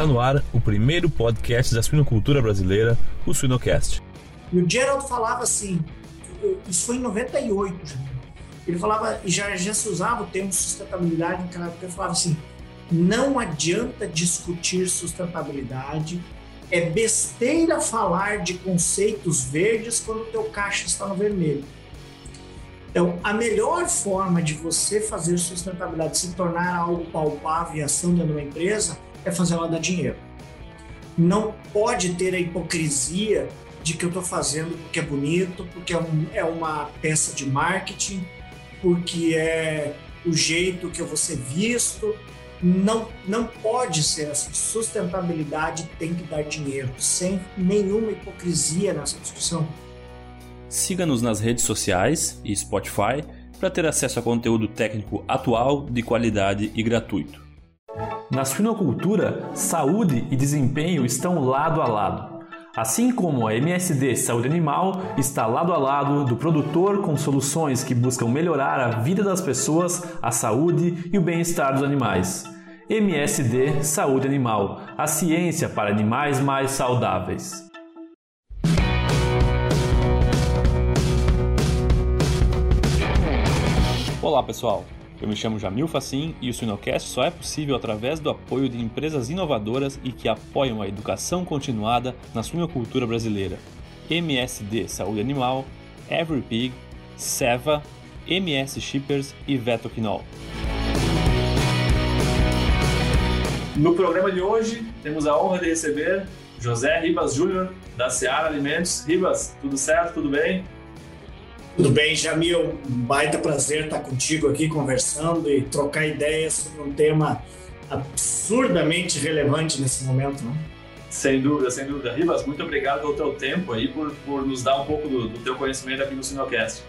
Está no ar o primeiro podcast da suinocultura brasileira, o Suinocast. E o Gerald falava assim, isso foi em 98 Ele falava, e já, já se usava o termo sustentabilidade época, ele falava assim, não adianta discutir sustentabilidade, é besteira falar de conceitos verdes quando o teu caixa está no vermelho. Então, a melhor forma de você fazer sustentabilidade se tornar algo palpável e ação dentro de uma empresa é fazer ela dar dinheiro. Não pode ter a hipocrisia de que eu estou fazendo porque é bonito, porque é, um, é uma peça de marketing, porque é o jeito que eu vou ser visto. Não, não pode ser assim. Sustentabilidade tem que dar dinheiro, sem nenhuma hipocrisia nessa discussão. Siga-nos nas redes sociais e Spotify para ter acesso a conteúdo técnico atual, de qualidade e gratuito. Na suinocultura, saúde e desempenho estão lado a lado. Assim como a MSD Saúde Animal está lado a lado do produtor com soluções que buscam melhorar a vida das pessoas, a saúde e o bem-estar dos animais. MSD Saúde Animal, a ciência para animais mais saudáveis. Olá pessoal, eu me chamo Jamil Facim e o Sinocast só é possível através do apoio de empresas inovadoras e que apoiam a educação continuada na suinocultura brasileira. MSD Saúde Animal, Every Pig, Seva, MS Shippers e Vetoquinol. No programa de hoje, temos a honra de receber José Ribas Júnior, da Seara Alimentos. Ribas, tudo certo? Tudo bem? Tudo bem, Jamil? Baita prazer estar contigo aqui conversando e trocar ideias sobre um tema absurdamente relevante nesse momento, não? Sem dúvida, sem dúvida. Ribas, muito obrigado pelo teu tempo aí, por, por nos dar um pouco do, do teu conhecimento aqui no Sinocast.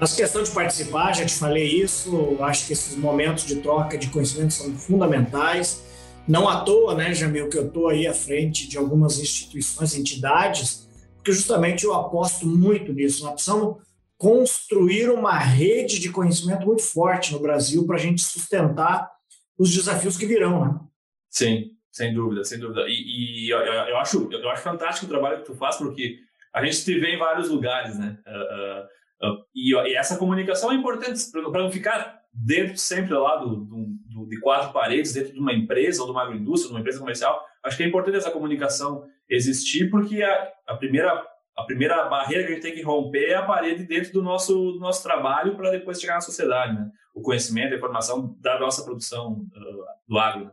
Nossa questão de participar, já te falei isso, acho que esses momentos de troca de conhecimento são fundamentais. Não à toa, né, Jamil, que eu estou aí à frente de algumas instituições, entidades, porque justamente eu aposto muito nisso. Nós precisamos construir uma rede de conhecimento muito forte no Brasil para a gente sustentar os desafios que virão, né? Sim, sem dúvida, sem dúvida. E, e eu, eu, acho, eu acho fantástico o trabalho que tu faz, porque a gente te vê em vários lugares, né? Uh, uh, uh, e, e, essa comunicação é importante para não ficar dentro sempre lá do, do, do, de quatro paredes, dentro de uma empresa ou de uma agroindústria, de uma empresa comercial. Acho que é importante essa comunicação existir, porque a, a, primeira, a primeira barreira que a gente tem que romper é a parede dentro do nosso, do nosso trabalho para depois chegar na sociedade, né? O conhecimento, a informação da nossa produção uh, do agro.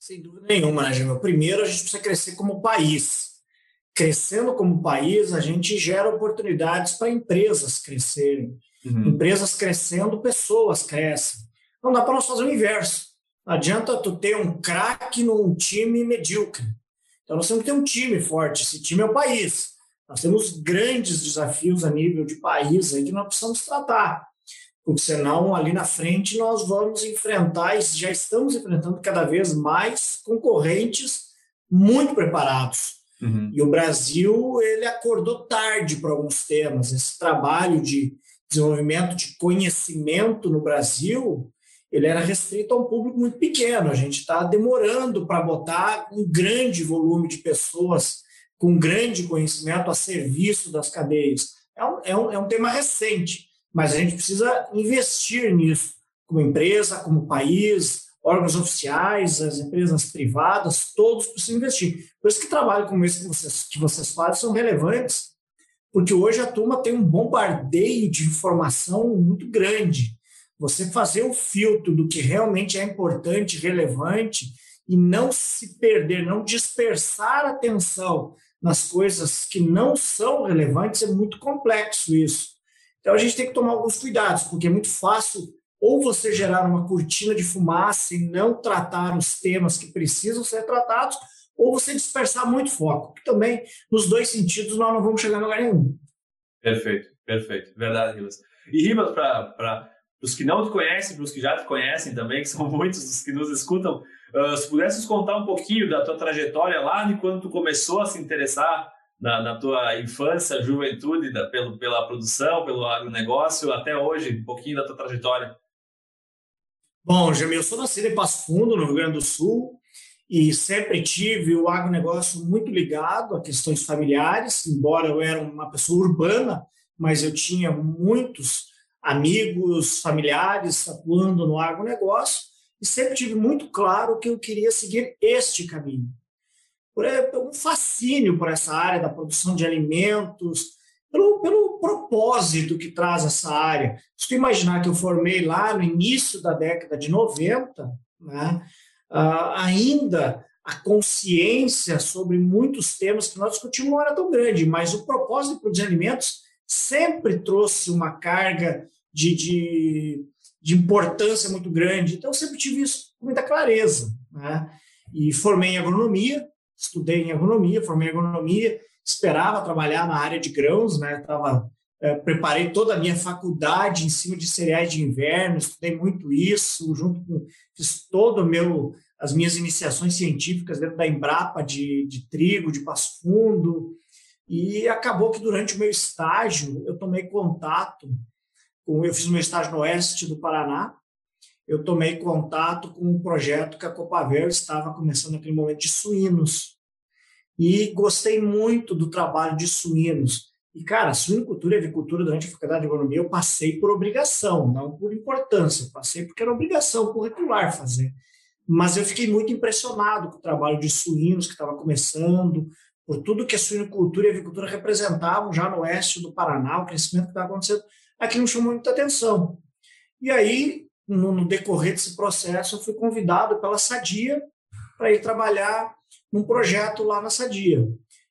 Sem dúvida nenhuma, né, Gil? Primeiro, a gente precisa crescer como país. Crescendo como país, a gente gera oportunidades para empresas crescerem. Uhum. Empresas crescendo, pessoas crescem. Não dá para nós fazer o inverso. Não adianta tu ter um craque num time medíocre. Então nós temos que ter um time forte. Esse time é o país. Nós temos grandes desafios a nível de país aí que nós precisamos tratar. Porque senão ali na frente nós vamos enfrentar e já estamos enfrentando cada vez mais concorrentes muito preparados. Uhum. E o Brasil ele acordou tarde para alguns temas. Esse trabalho de desenvolvimento de conhecimento no Brasil ele era restrito a um público muito pequeno. A gente está demorando para botar um grande volume de pessoas com grande conhecimento a serviço das cadeias. É um, é um, é um tema recente, mas a gente precisa investir nisso, como empresa, como país, órgãos oficiais, as empresas privadas, todos precisam investir. Por isso que trabalho como esse que vocês, que vocês fazem são relevantes, porque hoje a turma tem um bombardeio de informação muito grande você fazer o filtro do que realmente é importante, relevante, e não se perder, não dispersar atenção nas coisas que não são relevantes, é muito complexo isso. Então a gente tem que tomar alguns cuidados, porque é muito fácil ou você gerar uma cortina de fumaça e não tratar os temas que precisam ser tratados, ou você dispersar muito foco, que também, nos dois sentidos, nós não vamos chegar a lugar nenhum. Perfeito, perfeito. Verdade, Ribas. E Ribas, para os que não te conhecem, para os que já te conhecem também, que são muitos os que nos escutam, uh, se pudesses contar um pouquinho da tua trajetória lá de quando tu começou a se interessar na, na tua infância, juventude, da, pelo, pela produção, pelo agronegócio, até hoje, um pouquinho da tua trajetória. Bom, Jamil, eu sou nascido em Passo Fundo, no Rio Grande do Sul, e sempre tive o agronegócio muito ligado a questões familiares, embora eu era uma pessoa urbana, mas eu tinha muitos amigos, familiares atuando no agronegócio e sempre tive muito claro que eu queria seguir este caminho. Por um fascínio por essa área da produção de alimentos, pelo, pelo propósito que traz essa área. Se tu imaginar que eu formei lá no início da década de 90, né, uh, ainda a consciência sobre muitos temas que nós discutimos não era tão grande, mas o propósito de produzir alimentos sempre trouxe uma carga de, de, de importância muito grande. Então, eu sempre tive isso com muita clareza. Né? E formei em agronomia, estudei em agronomia, formei em agronomia, esperava trabalhar na área de grãos, né? Tava, é, preparei toda a minha faculdade em cima de cereais de inverno, estudei muito isso, junto com fiz todo o meu as minhas iniciações científicas dentro da Embrapa de, de trigo, de Passo Fundo, e acabou que durante o meu estágio eu tomei contato eu fiz meu estágio no oeste do Paraná, eu tomei contato com um projeto que a Copavel estava começando naquele momento de suínos, e gostei muito do trabalho de suínos. E, cara, suinocultura e avicultura durante a faculdade de agronomia eu passei por obrigação, não por importância, passei porque era obrigação curricular fazer. Mas eu fiquei muito impressionado com o trabalho de suínos que estava começando, por tudo que a suinocultura e a avicultura representavam já no oeste do Paraná, o crescimento que estava acontecendo, aquilo chamou muita atenção. E aí, no, no decorrer desse processo, eu fui convidado pela Sadia para ir trabalhar num projeto lá na Sadia.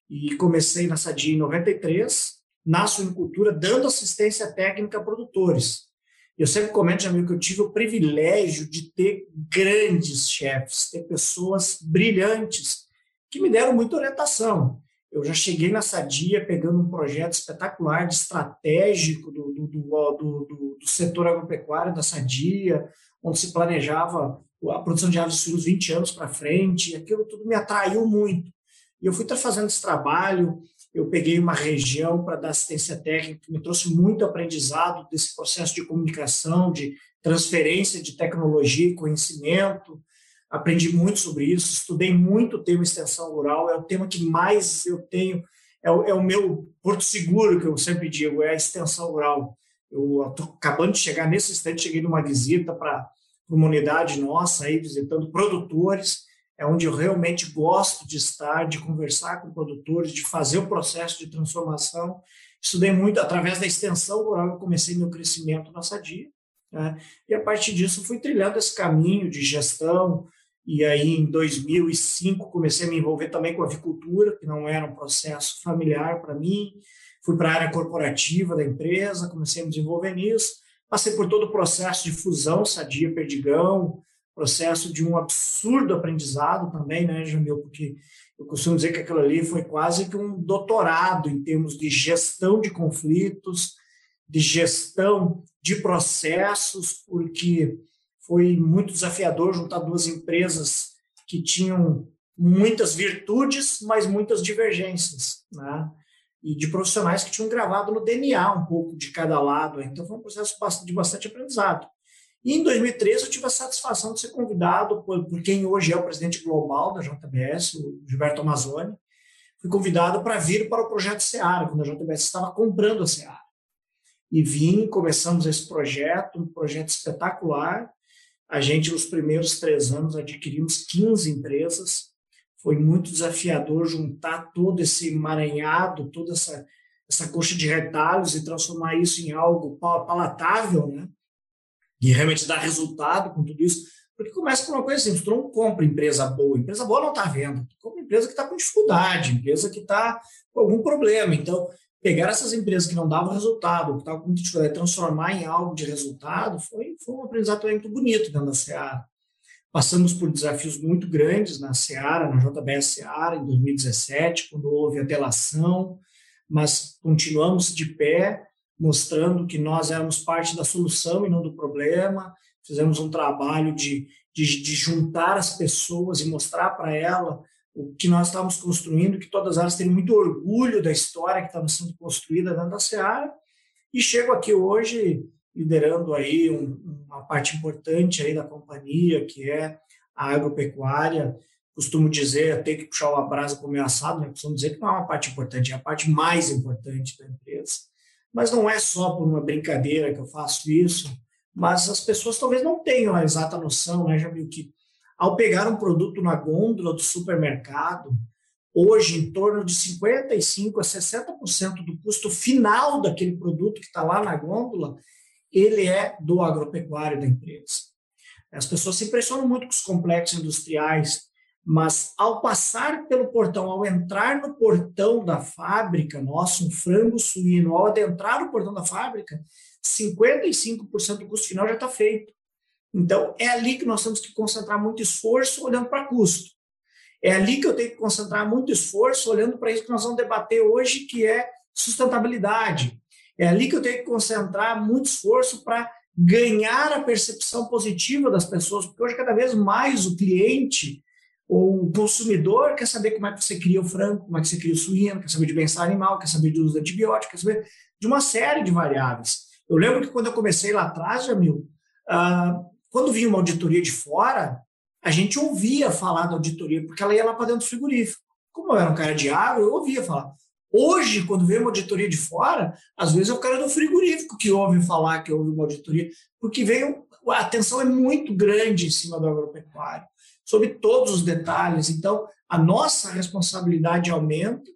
E comecei na Sadia em 93, na suinocultura, dando assistência técnica a produtores. Eu sempre comento, amigo, que eu tive o privilégio de ter grandes chefes, ter pessoas brilhantes que me deram muita orientação. Eu já cheguei na Sadia pegando um projeto espetacular de estratégico do, do, do, do, setor agropecuário da Sadia, onde se planejava a produção de aves suínos 20 anos para frente, aquilo tudo me atraiu muito. E eu fui fazendo esse trabalho, eu peguei uma região para dar assistência técnica, que me trouxe muito aprendizado desse processo de comunicação, de transferência de tecnologia e conhecimento. Aprendi muito sobre isso, estudei muito o tema extensão rural, é o tema que mais eu tenho, é o, é o meu porto seguro, que eu sempre digo, é a extensão rural. Eu estou acabando de chegar nesse instante, cheguei numa visita para uma unidade nossa aí visitando produtores, é onde eu realmente gosto de estar, de conversar com produtores, de fazer o processo de transformação. Estudei muito através da extensão rural, eu comecei meu crescimento na Sadia, né? e a partir disso fui trilhando esse caminho de gestão, e aí em 2005 comecei a me envolver também com a avicultura, que não era um processo familiar para mim, fui para a área corporativa da empresa, comecei a me desenvolver nisso, Passei por todo o processo de fusão Sadia Perdigão, processo de um absurdo aprendizado também, né, Jamil? Porque eu costumo dizer que aquilo ali foi quase que um doutorado em termos de gestão de conflitos, de gestão de processos, porque foi muito desafiador juntar duas empresas que tinham muitas virtudes, mas muitas divergências, né? e de profissionais que tinham gravado no DNA um pouco de cada lado. Então, foi um processo de bastante aprendizado. E em 2013, eu tive a satisfação de ser convidado por, por quem hoje é o presidente global da JBS, o Gilberto Amazzoni. Fui convidado para vir para o projeto Seara, quando a JBS estava comprando a Seara. E vim, começamos esse projeto, um projeto espetacular. A gente, nos primeiros três anos, adquirimos 15 empresas, foi muito desafiador juntar todo esse emaranhado, toda essa, essa coxa de retalhos e transformar isso em algo palatável, né? E realmente dar resultado com tudo isso. Porque começa com uma coisa assim, tu não compra empresa boa, empresa boa não está vendo, tu compra empresa que está com dificuldade, empresa que está com algum problema. Então, pegar essas empresas que não davam resultado, que estavam com transformar em algo de resultado, foi, foi um aprendizado muito bonito dentro da Seara. Passamos por desafios muito grandes na Seara, na JBS Seara, em 2017, quando houve a delação, mas continuamos de pé, mostrando que nós éramos parte da solução e não do problema. Fizemos um trabalho de, de, de juntar as pessoas e mostrar para ela o que nós estávamos construindo, que todas elas têm muito orgulho da história que estava sendo construída dentro da Seara. E chego aqui hoje liderando aí um, uma parte importante aí da companhia, que é a agropecuária, costumo dizer, ter que puxar uma brasa para o meu assado, né? costumo dizer que não é uma parte importante, é a parte mais importante da empresa. Mas não é só por uma brincadeira que eu faço isso, mas as pessoas talvez não tenham a exata noção, né, Jamil, que ao pegar um produto na gôndola do supermercado, hoje em torno de 55% a 60% do custo final daquele produto que está lá na gôndola, ele é do agropecuário da empresa. As pessoas se impressionam muito com os complexos industriais, mas ao passar pelo portão, ao entrar no portão da fábrica, nosso, um frango suíno, ao adentrar o portão da fábrica, 55% do custo final já está feito. Então, é ali que nós temos que concentrar muito esforço olhando para custo. É ali que eu tenho que concentrar muito esforço olhando para isso que nós vamos debater hoje, que é sustentabilidade. É ali que eu tenho que concentrar muito esforço para ganhar a percepção positiva das pessoas, porque hoje cada vez mais o cliente ou o consumidor quer saber como é que você cria o frango, como é que você cria o suíno, quer saber de bem-estar animal, quer saber do uso de antibióticos, quer saber de uma série de variáveis. Eu lembro que quando eu comecei lá atrás, Jamil, uh, quando vinha uma auditoria de fora, a gente ouvia falar da auditoria, porque ela ia lá para dentro do frigorífico. Como eu era um cara de água, eu ouvia falar. Hoje, quando vem uma auditoria de fora, às vezes é o cara do frigorífico que ouve falar que houve uma auditoria, porque veio, a atenção é muito grande em cima do agropecuário, sobre todos os detalhes. Então, a nossa responsabilidade aumenta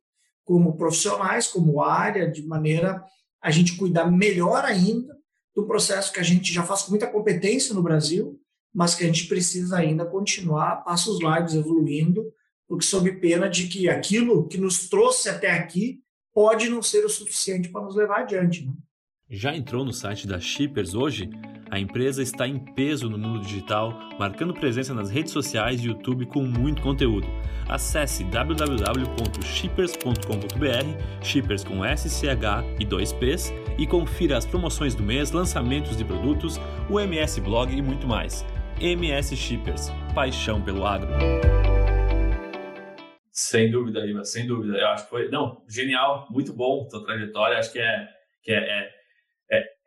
como profissionais, como área, de maneira a gente cuidar melhor ainda do processo que a gente já faz com muita competência no Brasil, mas que a gente precisa ainda continuar passos largos evoluindo, porque sob pena de que aquilo que nos trouxe até aqui pode não ser o suficiente para nos levar adiante. Né? Já entrou no site da Shippers hoje? A empresa está em peso no mundo digital, marcando presença nas redes sociais e YouTube com muito conteúdo. Acesse www.shippers.com.br, Shippers com SCH e 2Ps, e confira as promoções do mês, lançamentos de produtos, o MS Blog e muito mais. MS Shippers, paixão pelo agro. Sem dúvida, Iva, sem dúvida. Eu acho que foi, não, genial, muito bom tua trajetória. Acho que é, que é, é,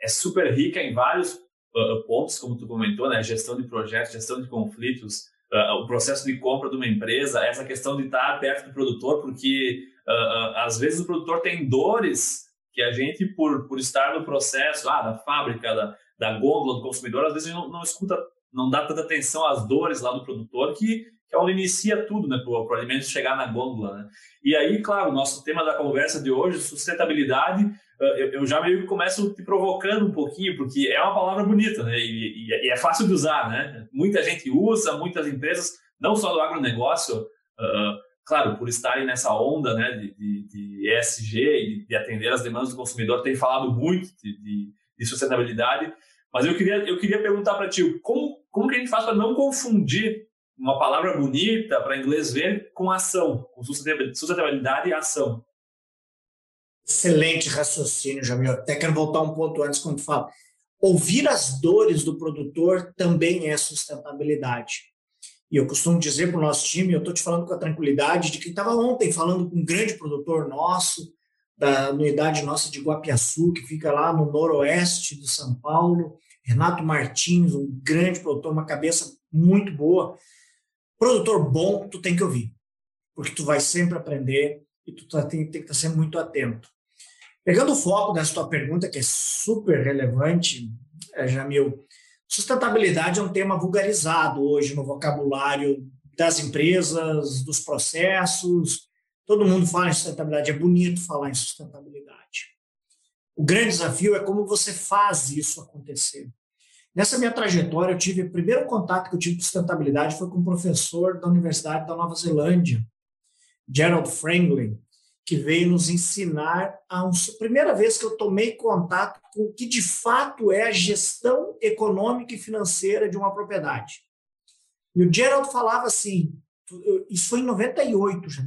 é, super rica em vários uh, pontos, como tu comentou, né? Gestão de projetos, gestão de conflitos, uh, o processo de compra de uma empresa, essa questão de estar perto do produtor, porque uh, às vezes o produtor tem dores que a gente, por, por estar no processo ah, da fábrica, da, da gôndola do consumidor, às vezes não, não escuta não dá tanta atenção às dores lá do produtor que, que é onde inicia tudo, né, para o alimento chegar na gôndola, né? E aí, claro, o nosso tema da conversa de hoje, sustentabilidade, eu, eu já meio que começo te provocando um pouquinho, porque é uma palavra bonita, né, e, e é fácil de usar, né? Muita gente usa, muitas empresas, não só do agronegócio, uh, claro, por estarem nessa onda, né, de, de, de ESG e de atender as demandas do consumidor, tem falado muito de, de, de sustentabilidade, mas eu queria, eu queria perguntar para ti, como, como que a gente faz para não confundir uma palavra bonita para inglês ver com ação, com sustentabilidade e ação? Excelente raciocínio, Jamil. Até quero voltar um ponto antes quando fala. Ouvir as dores do produtor também é sustentabilidade. E eu costumo dizer para o nosso time, eu estou te falando com a tranquilidade de que estava ontem falando com um grande produtor nosso, da unidade nossa de Guapiaçu, que fica lá no noroeste de São Paulo. Renato Martins, um grande produtor, uma cabeça muito boa. Produtor bom, tu tem que ouvir, porque tu vai sempre aprender e tu tá, tem, tem que estar tá sempre muito atento. Pegando o foco dessa tua pergunta, que é super relevante, é, Jamil, sustentabilidade é um tema vulgarizado hoje no vocabulário das empresas, dos processos, Todo mundo fala em sustentabilidade, é bonito falar em sustentabilidade. O grande desafio é como você faz isso acontecer. Nessa minha trajetória, eu tive o primeiro contato que eu tive com sustentabilidade foi com um professor da Universidade da Nova Zelândia, Gerald Franklin, que veio nos ensinar a um, primeira vez que eu tomei contato com o que de fato é a gestão econômica e financeira de uma propriedade. E o Gerald falava assim, isso foi em 98, já.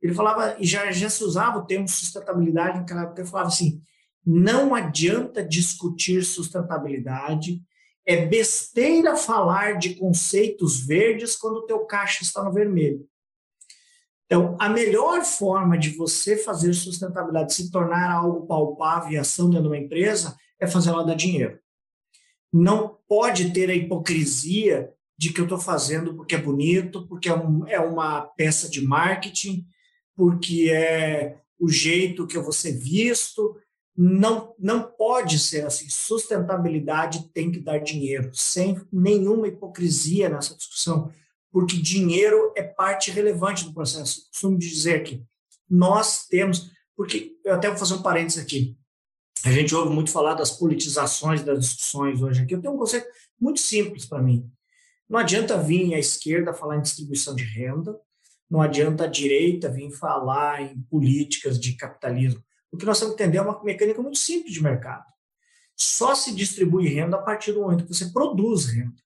Ele falava, e já, já se usava o termo sustentabilidade naquela época, ele falava assim, não adianta discutir sustentabilidade, é besteira falar de conceitos verdes quando o teu caixa está no vermelho. Então, a melhor forma de você fazer sustentabilidade se tornar algo palpável e ação dentro de uma empresa é fazer ela dar dinheiro. Não pode ter a hipocrisia de que eu estou fazendo porque é bonito, porque é, um, é uma peça de marketing, porque é o jeito que eu vou ser visto. Não, não pode ser assim. Sustentabilidade tem que dar dinheiro, sem nenhuma hipocrisia nessa discussão, porque dinheiro é parte relevante do processo. Eu costumo dizer que nós temos, porque eu até vou fazer um parênteses aqui. A gente ouve muito falar das politizações das discussões hoje aqui. Eu tenho um conceito muito simples para mim. Não adianta vir a esquerda falar em distribuição de renda, não adianta a direita vir falar em políticas de capitalismo. O que nós temos que entender é uma mecânica muito simples de mercado. Só se distribui renda a partir do momento que você produz renda.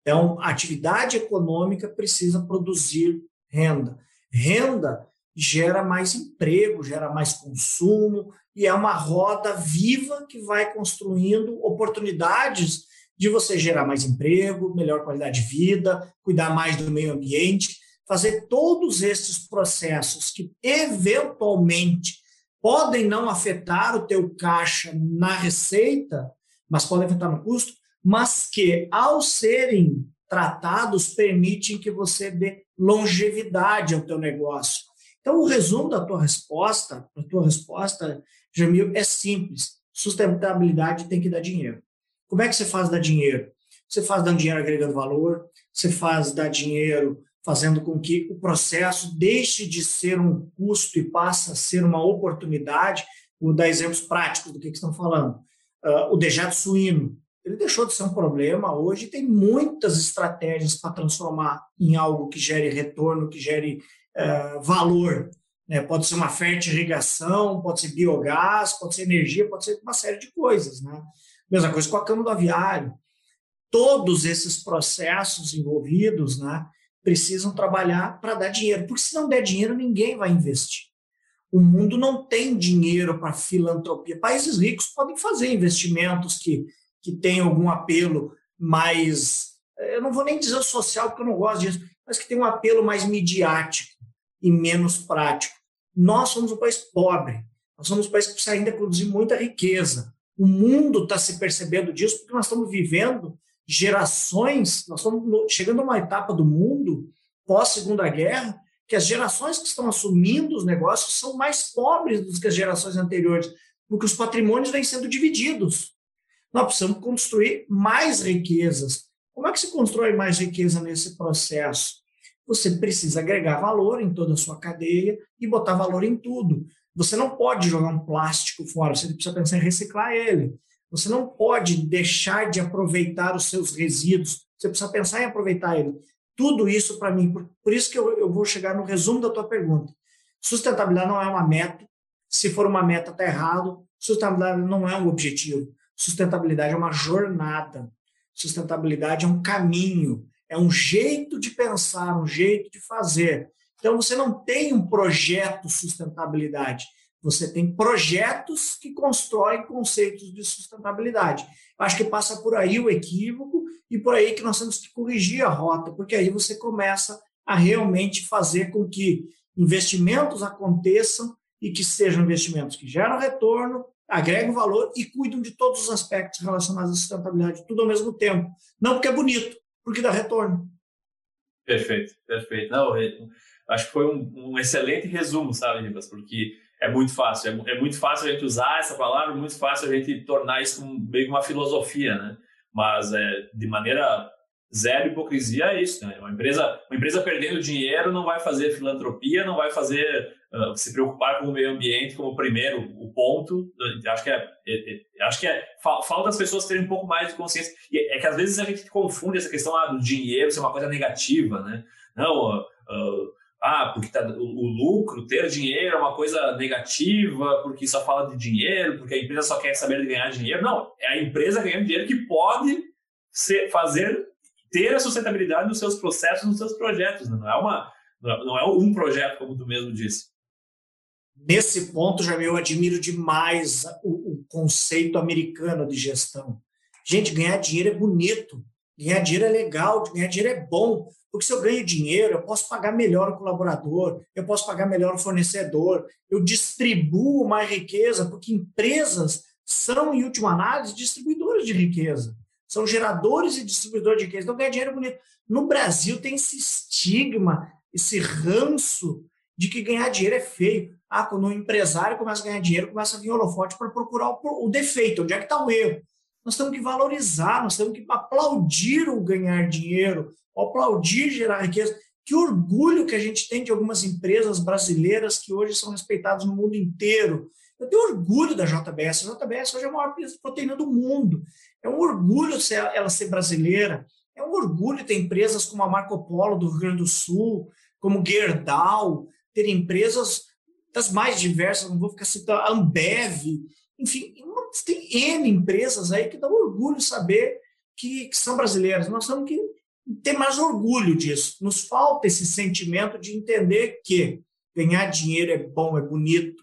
Então, a atividade econômica precisa produzir renda. Renda gera mais emprego, gera mais consumo, e é uma roda viva que vai construindo oportunidades de você gerar mais emprego, melhor qualidade de vida, cuidar mais do meio ambiente, fazer todos esses processos que eventualmente podem não afetar o teu caixa na receita, mas podem afetar no custo, mas que ao serem tratados permitem que você dê longevidade ao teu negócio. Então, o resumo da tua resposta, da tua resposta, Jamil, é simples. Sustentabilidade tem que dar dinheiro. Como é que você faz dar dinheiro? Você faz dando dinheiro agregando valor, você faz dar dinheiro fazendo com que o processo deixe de ser um custo e passe a ser uma oportunidade. Vou dar exemplos práticos do que, que estão falando. Uh, o dejeto suíno, ele deixou de ser um problema hoje tem muitas estratégias para transformar em algo que gere retorno, que gere uh, valor. Né? Pode ser uma fertirrigação, pode ser biogás, pode ser energia, pode ser uma série de coisas. Né? Mesma coisa com a cama do aviário. Todos esses processos envolvidos né, precisam trabalhar para dar dinheiro, porque se não der dinheiro, ninguém vai investir. O mundo não tem dinheiro para filantropia. Países ricos podem fazer investimentos que, que têm algum apelo mais. Eu não vou nem dizer social, porque eu não gosto disso, mas que tem um apelo mais midiático e menos prático. Nós somos um país pobre, nós somos um país que precisa ainda produzir muita riqueza. O mundo está se percebendo disso porque nós estamos vivendo gerações, nós estamos chegando a uma etapa do mundo pós-segunda guerra que as gerações que estão assumindo os negócios são mais pobres do que as gerações anteriores, porque os patrimônios vêm sendo divididos. Nós precisamos construir mais riquezas. Como é que se constrói mais riqueza nesse processo? Você precisa agregar valor em toda a sua cadeia e botar valor em tudo. Você não pode jogar um plástico fora, você precisa pensar em reciclar ele. Você não pode deixar de aproveitar os seus resíduos, você precisa pensar em aproveitar ele. Tudo isso para mim, por, por, isso que eu, eu vou chegar no resumo da tua pergunta. Sustentabilidade não é uma meta, se for uma meta, está errado. Sustentabilidade não é um objetivo. Sustentabilidade é uma jornada. Sustentabilidade é um caminho, é um jeito de pensar, um jeito de fazer. Então, você não tem um projeto sustentabilidade, você tem projetos que constroem conceitos de sustentabilidade. Acho que passa por aí o equívoco e por aí que nós temos que corrigir a rota, porque aí você começa a realmente fazer com que investimentos aconteçam e que sejam investimentos que geram retorno, agregam valor e cuidam de todos os aspectos relacionados à sustentabilidade, tudo ao mesmo tempo. Não porque é bonito, porque dá retorno. Perfeito, perfeito. Não, acho que foi um, um excelente resumo, sabe, Ribas? Porque é muito fácil. É, é, muito fácil a gente usar essa palavra, muito fácil a gente tornar isso meio que uma filosofia, né? Mas é, de maneira zero hipocrisia é isso, né? Uma empresa, uma empresa perdendo dinheiro não vai fazer filantropia, não vai fazer uh, se preocupar com o meio ambiente como primeiro o ponto. Acho que é, é, é acho que é falta as pessoas terem um pouco mais de consciência. E é que às vezes a gente confunde essa questão ah, do dinheiro ser uma coisa negativa, né? Não, uh, ah, porque tá, o, o, lucro, ter dinheiro é uma coisa negativa, porque só fala de dinheiro, porque a empresa só quer saber de ganhar dinheiro. Não, é a empresa ganhando dinheiro que pode ser, fazer, ter a sustentabilidade nos seus processos, nos seus projetos. Né? Não, é uma, não é um projeto, como tu mesmo disse. Nesse ponto, já eu admiro demais o, o conceito americano de gestão. Gente, ganhar dinheiro é bonito, ganhar dinheiro é legal, ganhar dinheiro é bom, porque se eu ganho dinheiro, eu posso pagar melhor o colaborador, eu posso pagar melhor o fornecedor, eu distribuo mais riqueza, porque empresas são, em última análise, distribuidoras de riqueza. são geradores e distribuidores de riqueza. Então, ganhar dinheiro é bonito. No Brasil tem esse estigma, esse ranço de que ganhar dinheiro é feio. Ah, quando um empresário começa a ganhar dinheiro, começa a vir holofote para procurar o, o, defeito, onde é que está o erro. Nós temos que valorizar, nós temos que aplaudir o ganhar dinheiro, aplaudir gerar riqueza. Que orgulho que a gente tem de algumas empresas brasileiras que hoje são respeitadas no mundo inteiro. Eu tenho orgulho da JBS. A JBS hoje é a maior empresa de proteína do mundo. É um orgulho ela ser brasileira. É um orgulho ter empresas como a Marco Polo do Rio Grande do Sul, como Gerdau, ter empresas das mais diversas, não vou ficar citando, a Ambev, enfim, tem N empresas aí que dão orgulho saber que, que são brasileiras. Nós temos que ter mais orgulho disso. Nos falta esse sentimento de entender que ganhar dinheiro é bom, é bonito.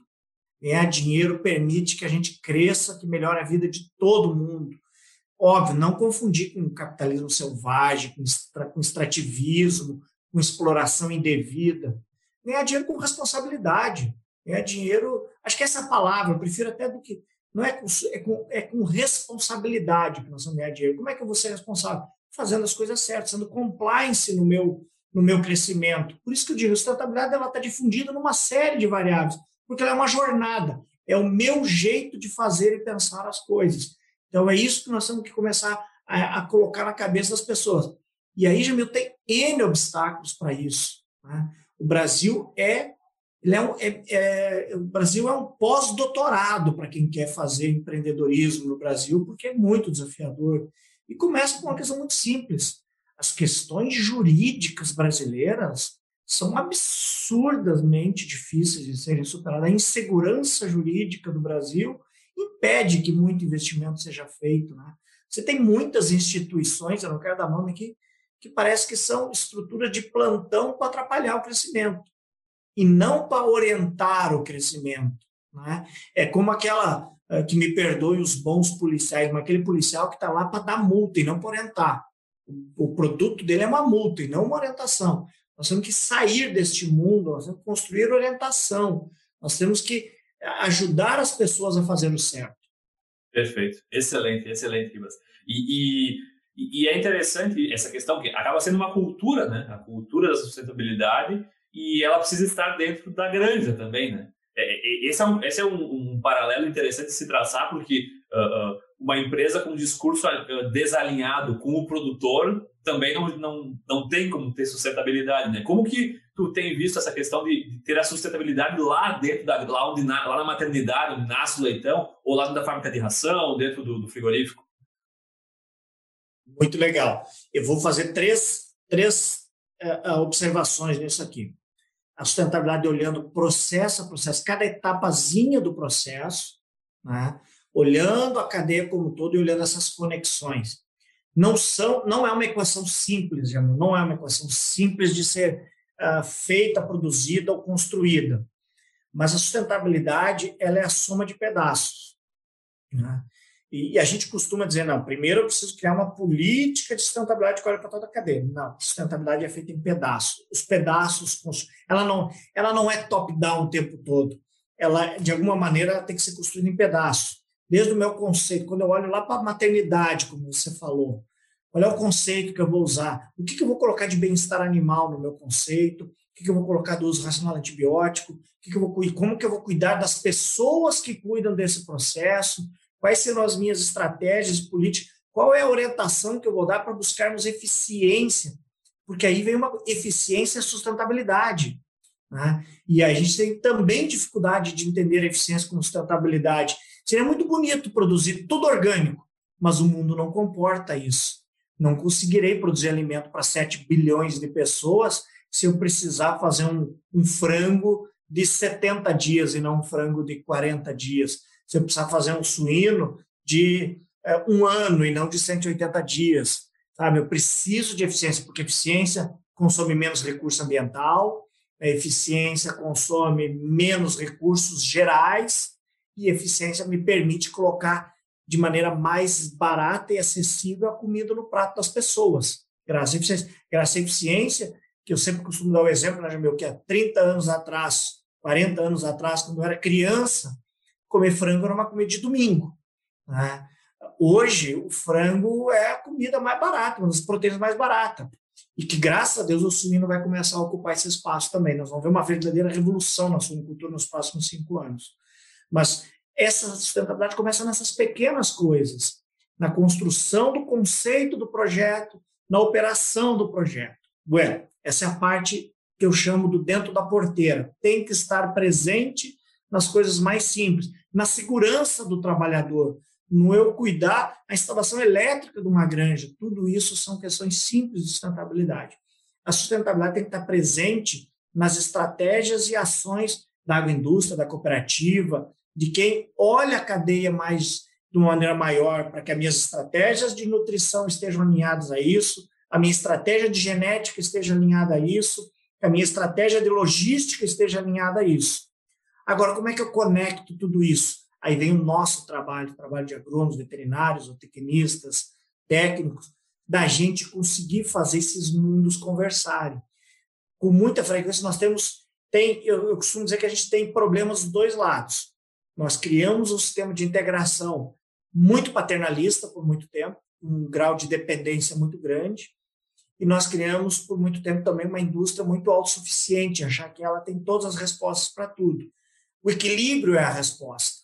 Ganhar dinheiro permite que a gente cresça, que melhore a vida de todo mundo. Óbvio, não confundir com capitalismo selvagem, com extrativismo, com exploração indevida. Ganhar dinheiro com responsabilidade. Ganhar dinheiro, acho que essa palavra, eu prefiro até do que. Não é com, é com, é com responsabilidade que nós vamos ganhar dinheiro. Como é que eu vou ser responsável? Fazendo as coisas certas, sendo compliance no meu, no meu crescimento. Por isso que eu digo, a sustentabilidade está difundida numa série de variáveis, porque ela é uma jornada, é o meu jeito de fazer e pensar as coisas. Então, é isso que nós temos que começar a, a colocar na cabeça das pessoas. E aí, Jamil, tem N obstáculos para isso. Né? O Brasil é, é, um, é, é o Brasil é um pós-doutorado para quem quer fazer empreendedorismo no Brasil, porque é muito desafiador. E começa com uma questão muito simples. As questões jurídicas brasileiras são absurdamente difíceis de serem superadas. A insegurança jurídica do Brasil impede que muito investimento seja feito. Né? Você tem muitas instituições, eu não quero dar nome aqui, que parece que são estruturas de plantão para atrapalhar o crescimento e não para orientar o crescimento. Né? É como aquela, eh, que me perdoe os bons policiais, mas aquele policial que está lá para dar multa e não para orientar. O produto dele é uma multa e não uma orientação. Nós temos que sair deste mundo, nós temos que construir orientação, nós temos que ajudar as pessoas a fazer o certo. Perfeito, excelente, excelente, Ribas. E, e, e, é interessante essa questão, que acaba sendo uma cultura, né? A cultura da sustentabilidade, e ela precisa estar dentro da granja também, né? É, é, esse é um, esse é um, um paralelo interessante de se traçar, porque uh, uh, uma empresa com um discurso uh, desalinhado com o produtor também não, não, não tem como ter sustentabilidade, né? Como que tu tem visto essa questão de, ter a sustentabilidade lá dentro da lá onde lá na maternidade, onde nasce o leitão, ou lá da fábrica de ração, dentro do, do frigorífico? Muito legal. Eu vou fazer três, três uh, observações nisso aqui. A sustentabilidade olhando processo a processo, cada etapazinha do processo, né? olhando a cadeia como um todo e olhando essas conexões. Não são, não é uma equação simples, não é uma equação simples de ser uh, feita, produzida ou construída. Mas a sustentabilidade ela é a soma de pedaços. Né? E, e, a gente costuma dizer, não, primeiro eu preciso criar uma política de sustentabilidade que olha para toda a cadeia. Não, sustentabilidade é feita em pedaços. Os pedaços, ela não, ela não é top-down o tempo todo. Ela, de alguma maneira, tem que ser construída em pedaços. Desde o meu conceito, quando eu olho lá para a maternidade, como você falou, qual é o conceito que eu vou usar? O que, que eu vou colocar de bem-estar animal no meu conceito? O que, que eu vou colocar do uso racional antibiótico? O que, que eu vou, como que eu vou cuidar das pessoas que cuidam desse processo? Quais serão as minhas estratégias políticas? Qual é a orientação que eu vou dar para buscarmos eficiência? Porque aí vem uma eficiência e sustentabilidade. Né? E a gente tem também dificuldade de entender eficiência com sustentabilidade. Seria muito bonito produzir tudo orgânico, mas o mundo não comporta isso. Não conseguirei produzir alimento para 7 bilhões de pessoas se eu precisar fazer um, um frango de 70 dias e não um frango de 40 dias. Se eu precisar fazer um suíno de é, um ano e não de 180 dias. Sabe? Eu preciso de eficiência, porque eficiência consome menos recurso ambiental, a eficiência consome menos recursos gerais e eficiência me permite colocar de maneira mais barata e acessível a comida no prato das pessoas. Graças à eficiência, graças à eficiência que eu sempre costumo dar o exemplo, né, Jamil, que há 30 anos atrás, 40 anos atrás, quando eu era criança, comer frango era uma comida de domingo. Né? hoje, o frango é a comida mais barata, uma das proteínas mais baratas. E que, graças a Deus, o suíno vai começar a ocupar esse espaço também. Nós vamos ver uma verdadeira revolução na suinocultura nos próximos cinco anos. Mas essa sustentabilidade começa nessas pequenas coisas, na construção do conceito do projeto, na operação do projeto. Bueno, essa é a parte que eu chamo do dentro da porteira. Tem que estar presente nas coisas mais simples, na segurança do trabalhador, no eu cuidar a instalação elétrica de uma granja. Tudo isso são questões simples de sustentabilidade. A sustentabilidade tem que estar presente nas estratégias e ações da agroindústria, da cooperativa, de quem olha a cadeia mais de uma maneira maior para que as minhas estratégias de nutrição estejam alinhadas a isso, a minha estratégia de genética esteja alinhada a isso, que a minha estratégia de logística esteja alinhada a isso. Agora, como é que eu conecto tudo isso? Aí vem o nosso trabalho, o trabalho de agrônomos, veterinários, tecnistas, técnicos, da gente conseguir fazer esses mundos conversarem. Com muita frequência, nós temos, tem, eu, eu costumo dizer que a gente tem problemas dos dois lados. Nós criamos um sistema de integração muito paternalista por muito tempo, um grau de dependência muito grande, e nós criamos por muito tempo também uma indústria muito autossuficiente, achar que ela tem todas as respostas para tudo. O equilíbrio é a resposta.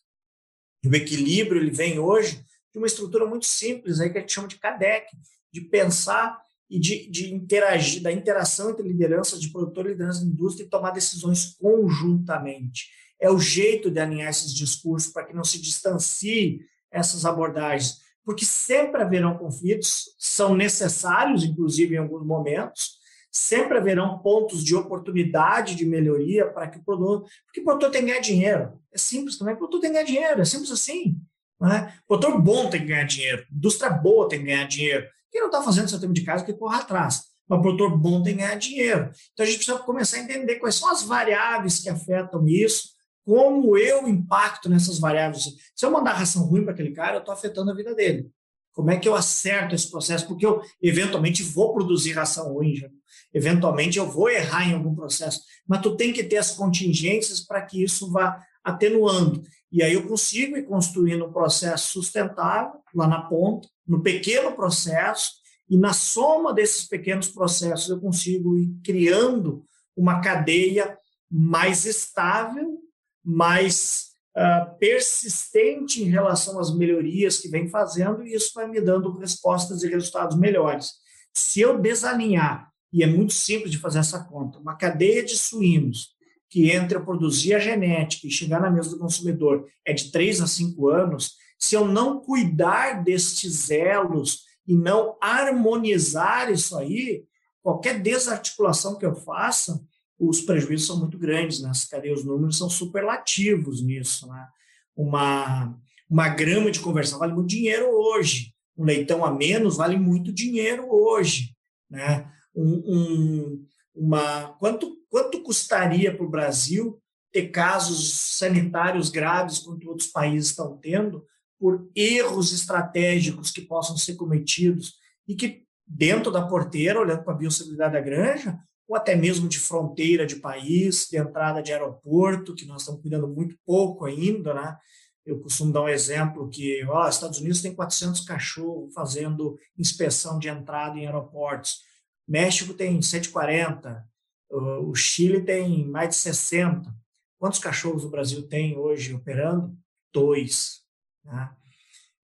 E o equilíbrio ele vem hoje de uma estrutura muito simples, aí que a gente chama de CADEC, de pensar e de, de interagir, da interação entre liderança de produtor liderança da indústria e tomar decisões conjuntamente. É o jeito de alinhar esses discursos para que não se distancie essas abordagens, porque sempre haverão conflitos, são necessários, inclusive em alguns momentos, sempre haverão pontos de oportunidade de melhoria para que o produtor, porque o produtor tem que ganhar dinheiro. É simples também, o produtor tem que ganhar dinheiro, é simples assim. Né? O produtor bom tem que ganhar dinheiro, indústria boa tem que ganhar dinheiro. Quem não está fazendo seu tempo de casa, que corra atrás. Mas o produtor bom tem que ganhar dinheiro. Então a gente precisa começar a entender quais são as variáveis que afetam isso, como eu impacto nessas variáveis. Se eu mandar ração ruim para aquele cara, eu estou afetando a vida dele. Como é que eu acerto esse processo? Porque eu, eventualmente, vou produzir ração ruim. Já. Eventualmente, eu vou errar em algum processo. Mas tu tem que ter as contingências para que isso vá atenuando. E aí eu consigo ir construindo um processo sustentável lá na ponta, no pequeno processo, e na soma desses pequenos processos eu consigo ir criando uma cadeia mais estável, mais uh, persistente em relação às melhorias que vem fazendo, e isso vai me dando respostas e resultados melhores. Se eu desalinhar, e é muito simples de fazer essa conta, uma cadeia de suínos que entre a produzir a genética e chegar na mesa do consumidor é de 3 a 5 anos, se eu não cuidar destes elos e não harmonizar isso aí, qualquer desarticulação que eu faça, os prejuízos são muito grandes, né? Cadê os números são superlativos nisso, né? Uma, uma grama de conversão vale muito dinheiro hoje, um leitão a menos vale muito dinheiro hoje, né? Um, um, uma, quanto, quanto custaria para o Brasil ter casos sanitários graves quanto outros países estão tendo por erros estratégicos que possam ser cometidos e que dentro da porteira, olhando para a biosseguridade da granja, ou até mesmo de fronteira de país, de entrada de aeroporto, que nós estamos cuidando muito pouco ainda, né? Eu costumo dar um exemplo que, ó, Estados Unidos tem 400 cachorros fazendo inspeção de entrada em aeroportos. México tem 140, o Chile tem mais de 60. Quantos cachorros o Brasil tem hoje operando? Dois. Né?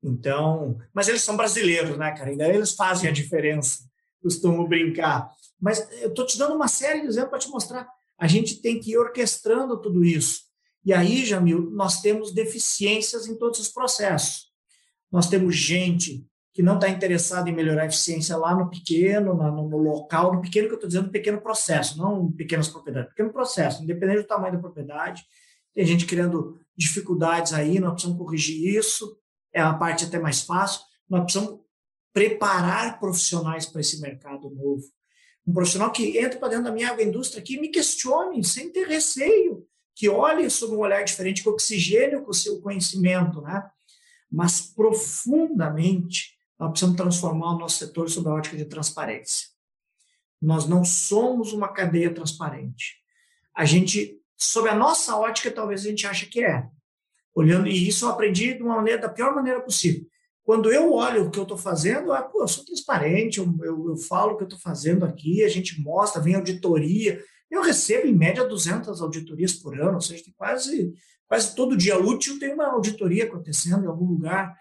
Então, mas eles são brasileiros, né, cara? Ainda eles fazem a diferença. Costumo brincar. Mas eu estou te dando uma série de exemplos para te mostrar. A gente tem que ir orquestrando tudo isso. E aí, Jamil, nós temos deficiências em todos os processos. Nós temos gente que não está interessada em melhorar a eficiência lá no pequeno, no, no local, no pequeno que eu estou dizendo, pequeno processo, não pequenas propriedades, pequeno processo, independente do tamanho da propriedade. Tem gente criando dificuldades aí, nós precisamos corrigir isso, é a parte até mais fácil. Nós precisamos preparar profissionais para esse mercado novo um profissional que entra para dentro da minha agroindústria aqui me questione sem ter receio, que olhe sob um olhar diferente, que oxigene o seu conhecimento, né? Mas profundamente, nós precisamos transformar o nosso setor sob a ótica de transparência. Nós não somos uma cadeia transparente. A gente, sob a nossa ótica, talvez a gente ache que é. Olhando, e isso eu aprendi de uma maneira, da pior maneira possível. Quando eu olho o que eu estou fazendo, ah, pô, eu sou transparente, eu, eu, eu falo o que eu estou fazendo aqui, a gente mostra, vem auditoria. Eu recebo, em média, 200 auditorias por ano, ou seja, quase, quase todo dia útil tem uma auditoria acontecendo em algum lugar.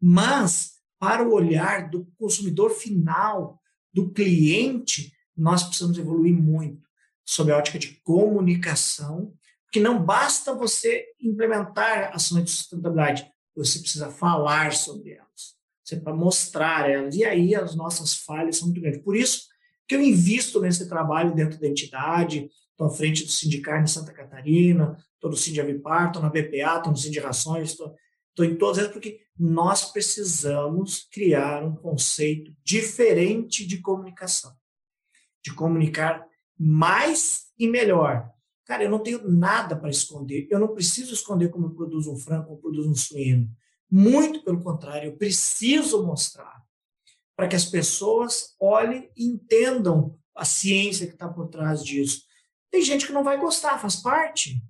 Mas, para o olhar do consumidor final, do cliente, nós precisamos evoluir muito sob a ótica de comunicação, que não basta você implementar ações de sustentabilidade, você precisa falar sobre elas, você para mostrar elas. E aí as nossas falhas são muito grandes. Por isso que eu invisto nesse trabalho dentro da entidade, estou à frente do Sindicar em Santa Catarina, estou no Sindavipar, estou na BPA, estou no Sindicações, estou, estou em todas elas, porque nós precisamos criar um conceito diferente de comunicação, de comunicar mais e melhor. Cara, eu não tenho nada para esconder. Eu não preciso esconder como eu produzo um frango, eu produzo um suíno. Muito pelo contrário, eu preciso mostrar para que as pessoas olhem e entendam a ciência que está por trás disso. Tem gente que não vai gostar, faz parte,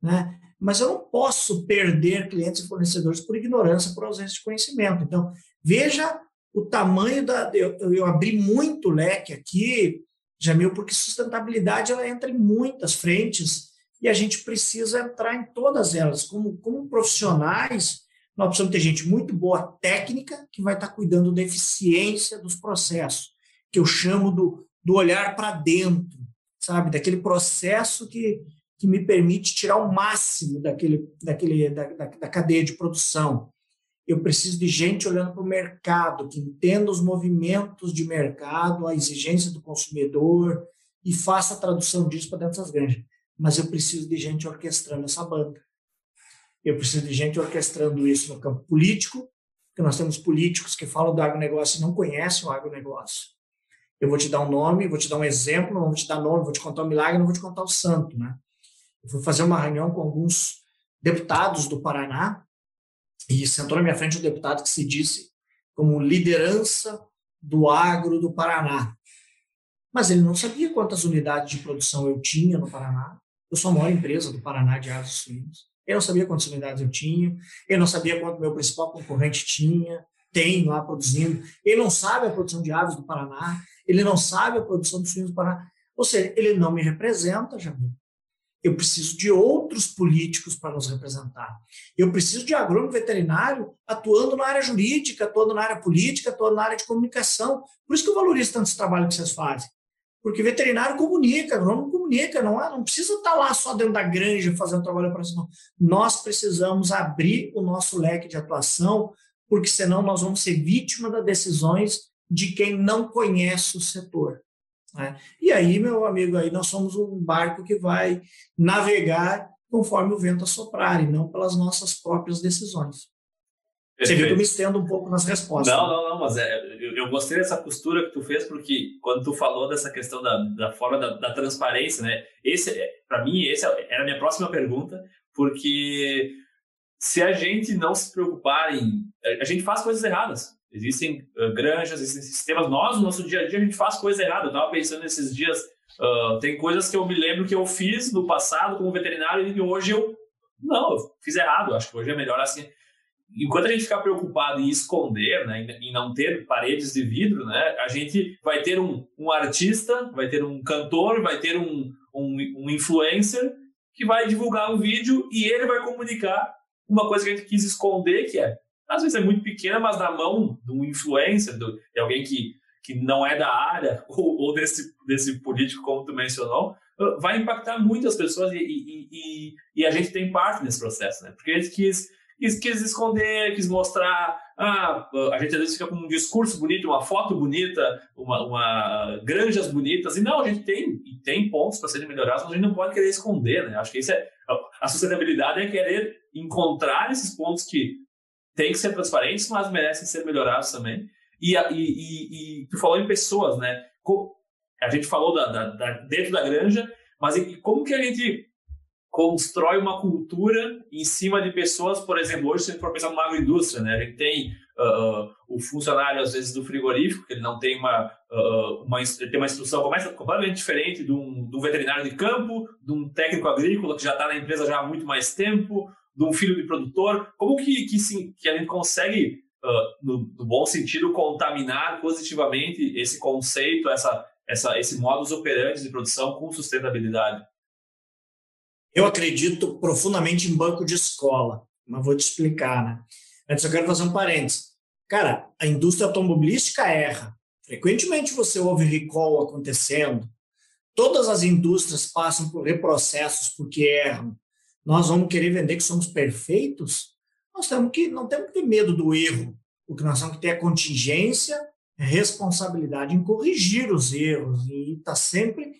né? Mas eu não posso perder clientes e fornecedores por ignorância, por ausência de conhecimento. Então, veja o tamanho da. Eu, eu abri muito leque aqui, Jamil, porque sustentabilidade ela entra em muitas frentes e a gente precisa entrar em todas elas. Como, como profissionais, nós precisamos ter gente muito boa técnica que vai estar cuidando da eficiência dos processos, que eu chamo do, do olhar para dentro, sabe? Daquele processo que, que me permite tirar o máximo daquele, daquele, da, da, da cadeia de produção eu preciso de gente olhando para o mercado, que entenda os movimentos de mercado, a exigência do consumidor e faça a tradução disso para dentro das granjas. Mas eu preciso de gente orquestrando essa banda. Eu preciso de gente orquestrando isso no campo político, porque nós temos políticos que falam do agronegócio e não conhecem o agronegócio. Eu vou te dar um nome, vou te dar um exemplo, não vou te dar nome, vou te contar um milagre, não vou te contar o santo. Né? Eu fui fazer uma reunião com alguns deputados do Paraná, e sentou na minha frente um deputado que se disse como liderança do agro do Paraná. Mas ele não sabia quantas unidades de produção eu tinha no Paraná. Eu sou a maior empresa do Paraná de aves suínos. Eu não sabia quantas unidades eu tinha. Eu não sabia quanto meu principal concorrente tinha, tem lá produzindo. Ele não sabe a produção de aves do Paraná. Ele não sabe a produção de suínos do Paraná. Ou seja, ele não me representa, Jamil. Eu preciso de outros políticos para nos representar. Eu preciso de agrônomo veterinário atuando na área jurídica, atuando na área política, atuando na área de comunicação. Por isso que eu valorizo tanto esse trabalho que vocês fazem. Porque veterinário comunica, agrônomo comunica, não, é, não precisa estar lá só dentro da granja fazendo trabalho não. Nós precisamos abrir o nosso leque de atuação, porque senão nós vamos ser vítima das decisões de quem não conhece o setor. Né? E aí, meu amigo, aí nós somos um barco que vai navegar conforme o vento assoprar e não pelas nossas próprias decisões. Você viu que eu me estendo um pouco nas respostas. Não, não, não, mas é, eu, eu, gostei dessa postura que tu fez, porque quando tu falou dessa questão da, da forma da, da transparência, né? Esse, é, para mim, essa era a minha próxima pergunta, porque se a gente não se preocupar em. A gente faz coisas erradas. Existem uh, granjas, existem sistemas. Nós, no nosso dia a dia, a gente faz coisa errada. Eu estava pensando nesses dias, uh, tem coisas que eu me lembro que eu fiz no passado como veterinário e hoje eu. Não, eu fiz errado. Acho que hoje é melhor assim. Enquanto a gente ficar preocupado em esconder, né, em não ter paredes de vidro, né, a gente vai ter um, um artista, vai ter um cantor, vai ter um, um, um influencer que vai divulgar um vídeo e ele vai comunicar uma coisa que a gente quis esconder, que é às vezes é muito pequena, mas na mão de um influencer, de alguém que, que não é da área, ou, ou desse, desse político, como tu mencionou, vai impactar muitas pessoas e, e, e, e, a gente tem parte nesse processo, né? Porque a gente quis, quis, quis esconder, quis mostrar. Ah, a gente às vezes fica com um discurso bonito, uma foto bonita, uma, uma granjas bonitas, e não, a gente tem, tem pontos para serem melhorados, mas a gente não pode querer esconder, né? Acho que isso é. A sustentabilidade é querer encontrar esses pontos que tem que ser transparentes, mas merecem ser melhorados também. E, e, e, e tu falou em pessoas, né? A gente falou da, da, da, dentro da granja, mas como que a gente constrói uma cultura em cima de pessoas, por exemplo, hoje se a gente for pensar numa agroindústria, né? A gente tem uh, o funcionário, às vezes, do frigorífico, que ele não tem uma, uh, uma, tem uma instrução completamente diferente de um, de um veterinário de campo, de um técnico agrícola que já está na empresa já há muito mais tempo, de um filho de produtor, como que, que, sim, que a gente consegue uh, no, no, bom sentido, contaminar positivamente esse conceito, essa, essa, esse modus operandi de produção com sustentabilidade? Eu acredito profundamente em banco de escola, mas vou te explicar, né? Antes eu quero fazer um parênteses. Cara, a indústria automobilística erra. Frequentemente você ouve recall acontecendo. Todas as indústrias passam por reprocessos porque erram. Nós vamos querer vender que somos perfeitos? Nós temos que, não temos que ter medo do erro. O que nós temos que ter é contingência, responsabilidade em corrigir os erros e estar tá sempre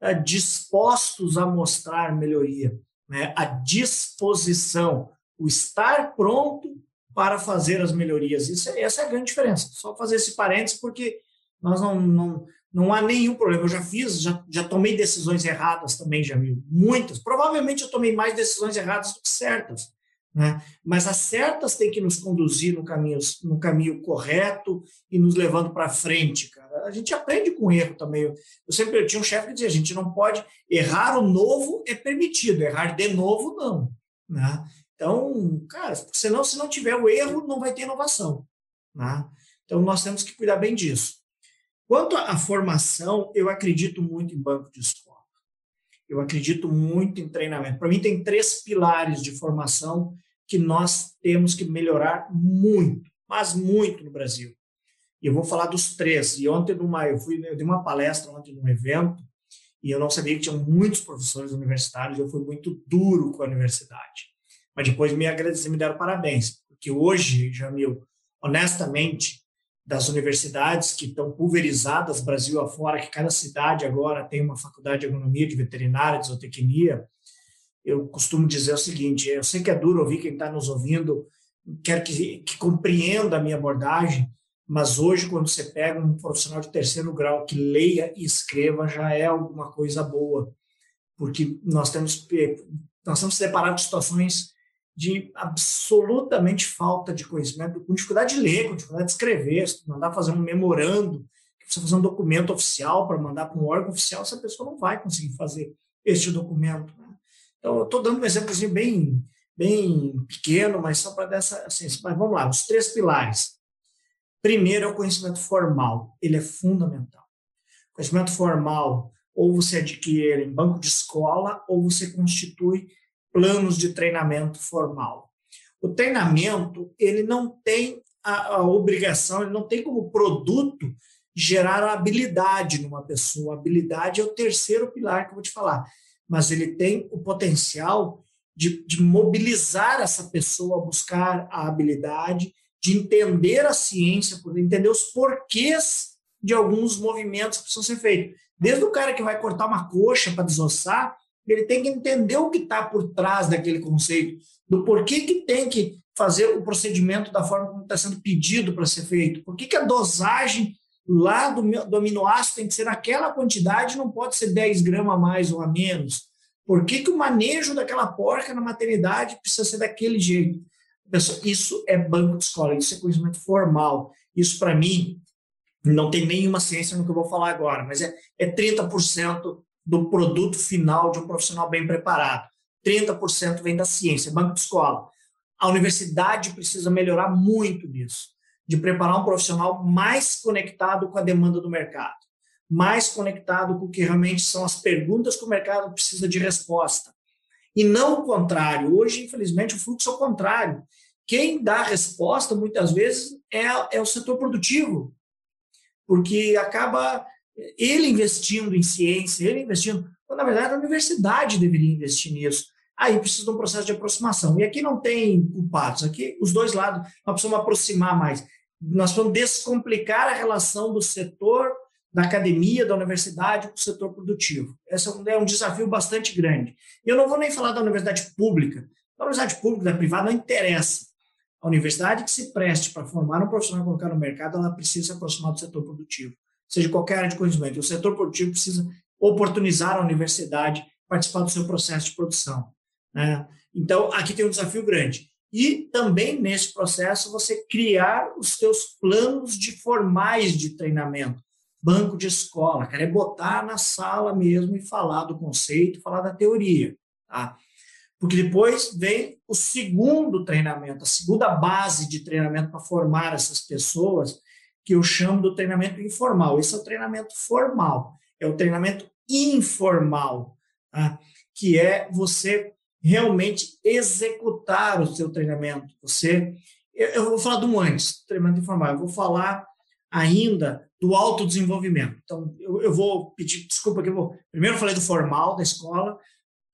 é, dispostos a mostrar melhoria. Né? A disposição, o estar pronto para fazer as melhorias. Isso, é, essa é a grande diferença. Só fazer esse parênteses, porque nós não, não, não há nenhum problema. Eu já fiz, já, já tomei decisões erradas também, viu. Muitas. Provavelmente eu tomei mais decisões erradas do que certas. Né? Mas as certas têm que nos conduzir no caminho, no caminho correto e nos levando para frente, cara. A gente aprende com erro também. Eu sempre eu tinha um chefe que dizia: a gente não pode errar o novo é permitido, errar de novo não. Né? Então, cara, senão, se não tiver o erro, não vai ter inovação. Né? Então, nós temos que cuidar bem disso. Quanto à formação, eu acredito muito em banco de escola. Eu acredito muito em treinamento. Para mim, tem três pilares de formação que nós temos que melhorar muito, mas muito no Brasil. E eu vou falar dos três. E ontem, numa, eu, fui, eu dei uma palestra ontem num evento, e eu não sabia que tinha muitos professores universitários, eu fui muito duro com a universidade. Mas depois me agradeceram, me deram parabéns, porque hoje, Jamil, honestamente, das universidades que estão pulverizadas Brasil afora, que cada cidade agora tem uma faculdade de agronomia, de veterinária, de zootecnia, eu costumo dizer o seguinte, eu sei que é duro ouvir quem está nos ouvindo, quer que, que compreenda a minha abordagem, mas hoje, quando você pega um profissional de terceiro grau que leia e escreva, já é alguma coisa boa, porque nós temos, nós estamos separados de situações de absolutamente falta de conhecimento, com dificuldade de ler, com dificuldade de escrever, se mandar fazer um memorando, você fazer um documento oficial para mandar para um órgão oficial, essa pessoa não vai conseguir fazer este documento. Né? Então, eu estou dando um exemplozinho bem, bem pequeno, mas só para dessa. Assim, mas vamos lá, os três pilares. Primeiro é o conhecimento formal, ele é fundamental. Conhecimento formal, ou você adquire em banco de escola, ou você constitui planos de treinamento formal. O treinamento, ele não tem a, a obrigação, ele não tem como produto gerar habilidade numa pessoa. Habilidade é o terceiro pilar que eu vou te falar, mas ele tem o potencial de, de mobilizar essa pessoa a buscar a habilidade, de entender a ciência, entender os porquês de alguns movimentos que precisam ser feitos. Desde o cara que vai cortar uma coxa para desossar, ele tem que entender o que está por trás daquele conceito, do porquê que tem que fazer o procedimento da forma como está sendo pedido para ser feito, por que, a dosagem lá do, do aminoácido tem que ser naquela quantidade, não pode ser 10 gramas a mais ou a menos, por que, que o manejo daquela porca na maternidade precisa ser daquele jeito. Isso é banco de escola, isso é conhecimento formal. Isso, para mim, não tem nenhuma ciência no que eu vou falar agora, mas é, é 30% do produto final de um profissional bem preparado. 30% vem da ciência, banco de escola. A universidade precisa melhorar muito nisso, de preparar um profissional mais conectado com a demanda do mercado, mais conectado com o que realmente são as perguntas que o mercado precisa de resposta. E não o contrário. Hoje, infelizmente, o fluxo é o contrário. Quem dá resposta, muitas vezes, é, é o setor produtivo, porque acaba ele investindo em ciência, ele investindo. Então, na verdade, a universidade deveria investir nisso. Aí precisa de um processo de aproximação. E aqui não tem culpados, aqui os dois lados, nós precisamos aproximar mais. Nós precisamos descomplicar a relação do setor da academia, da universidade com o setor produtivo. Esse é um é desafio bastante grande. E eu não vou nem falar da universidade pública. A universidade pública, da privada, não interessa. A universidade que se preste para formar um profissional e colocar no mercado, ela precisa se aproximar do setor produtivo seja qualquer área de conhecimento. O setor produtivo precisa oportunizar a universidade participar do seu processo de produção. Né? Então, aqui tem um desafio grande. E também nesse processo você criar os seus planos de formais de treinamento, banco de escola, cara, é botar na sala mesmo e falar do conceito, falar da teoria, tá? Porque depois vem o segundo treinamento, a segunda base de treinamento para formar essas pessoas, que eu chamo do treinamento informal. Esse é o treinamento formal, é o treinamento informal, tá? que é você realmente executar o seu treinamento. Você, eu, vou falar do antes, treinamento informal. Eu vou falar ainda do autodesenvolvimento. Então, eu, eu vou pedir desculpa que eu vou. Primeiro eu falei do formal da escola,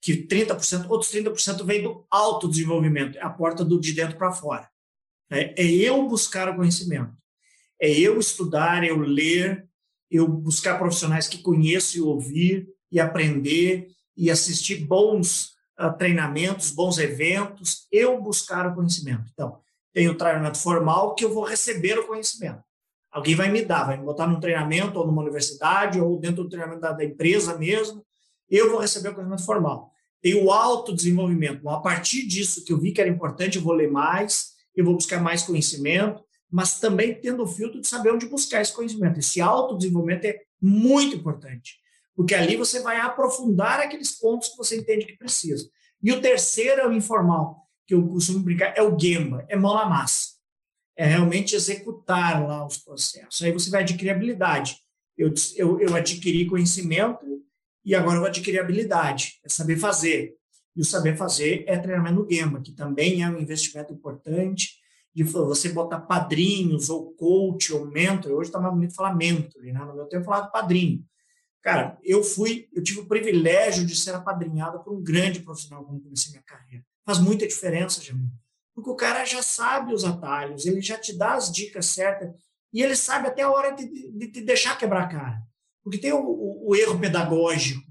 que 30%, outros 30% vem do autodesenvolvimento, é a porta do de dentro para fora. É, é eu buscar o conhecimento. É eu estudar, eu ler, eu buscar profissionais que conheço e ouvir e aprender e assistir bons uh, treinamentos, bons eventos, eu buscar o conhecimento. Então, tem o treinamento formal que eu vou receber o conhecimento. Alguém vai me dar, vai me botar num treinamento ou numa universidade ou dentro do treinamento da, empresa mesmo, eu vou receber o conhecimento formal. Tem o autodesenvolvimento. A partir disso que eu vi que era importante, eu vou ler mais, eu vou buscar mais conhecimento, mas também tendo o filtro de saber onde buscar esse conhecimento. Esse autodesenvolvimento é muito importante, porque ali você vai aprofundar aqueles pontos que você entende que precisa. E o terceiro é o informal, que eu costumo brincar, é o Gemba, é mão na massa. É realmente executar lá os processos. Aí você vai adquirir habilidade. Eu, eu, eu adquiri conhecimento, e agora eu vou adquirir habilidade, é saber fazer. E o saber fazer é treinamento no Gemba, que também é um investimento importante de você botar padrinhos, ou coach, ou mentor. Hoje está mais bonito falar mentor, né? no meu tempo falado padrinho. Cara, eu fui, eu tive o privilégio de ser apadrinhado por um grande profissional quando comecei minha carreira. Faz muita diferença, Jamil. Porque o cara já sabe os atalhos, ele já te dá as dicas certas e ele sabe até a hora de, de te deixar quebrar a cara. Porque tem o, o, o, erro pedagógico,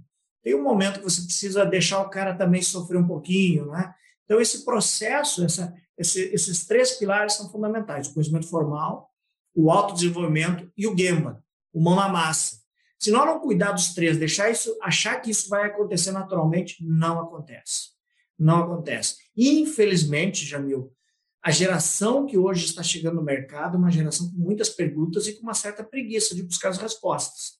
tem um momento que você precisa deixar o cara também sofrer um pouquinho, né? Então, esse processo, essa, esse, esses três pilares são fundamentais: o conhecimento formal, o autodesenvolvimento e o Gemba, o mão na massa. Se nós não cuidar dos três, deixar isso, achar que isso vai acontecer naturalmente, não acontece. Não acontece. Infelizmente, Jamil, a geração que hoje está chegando no mercado é uma geração com muitas perguntas e com uma certa preguiça de buscar as respostas.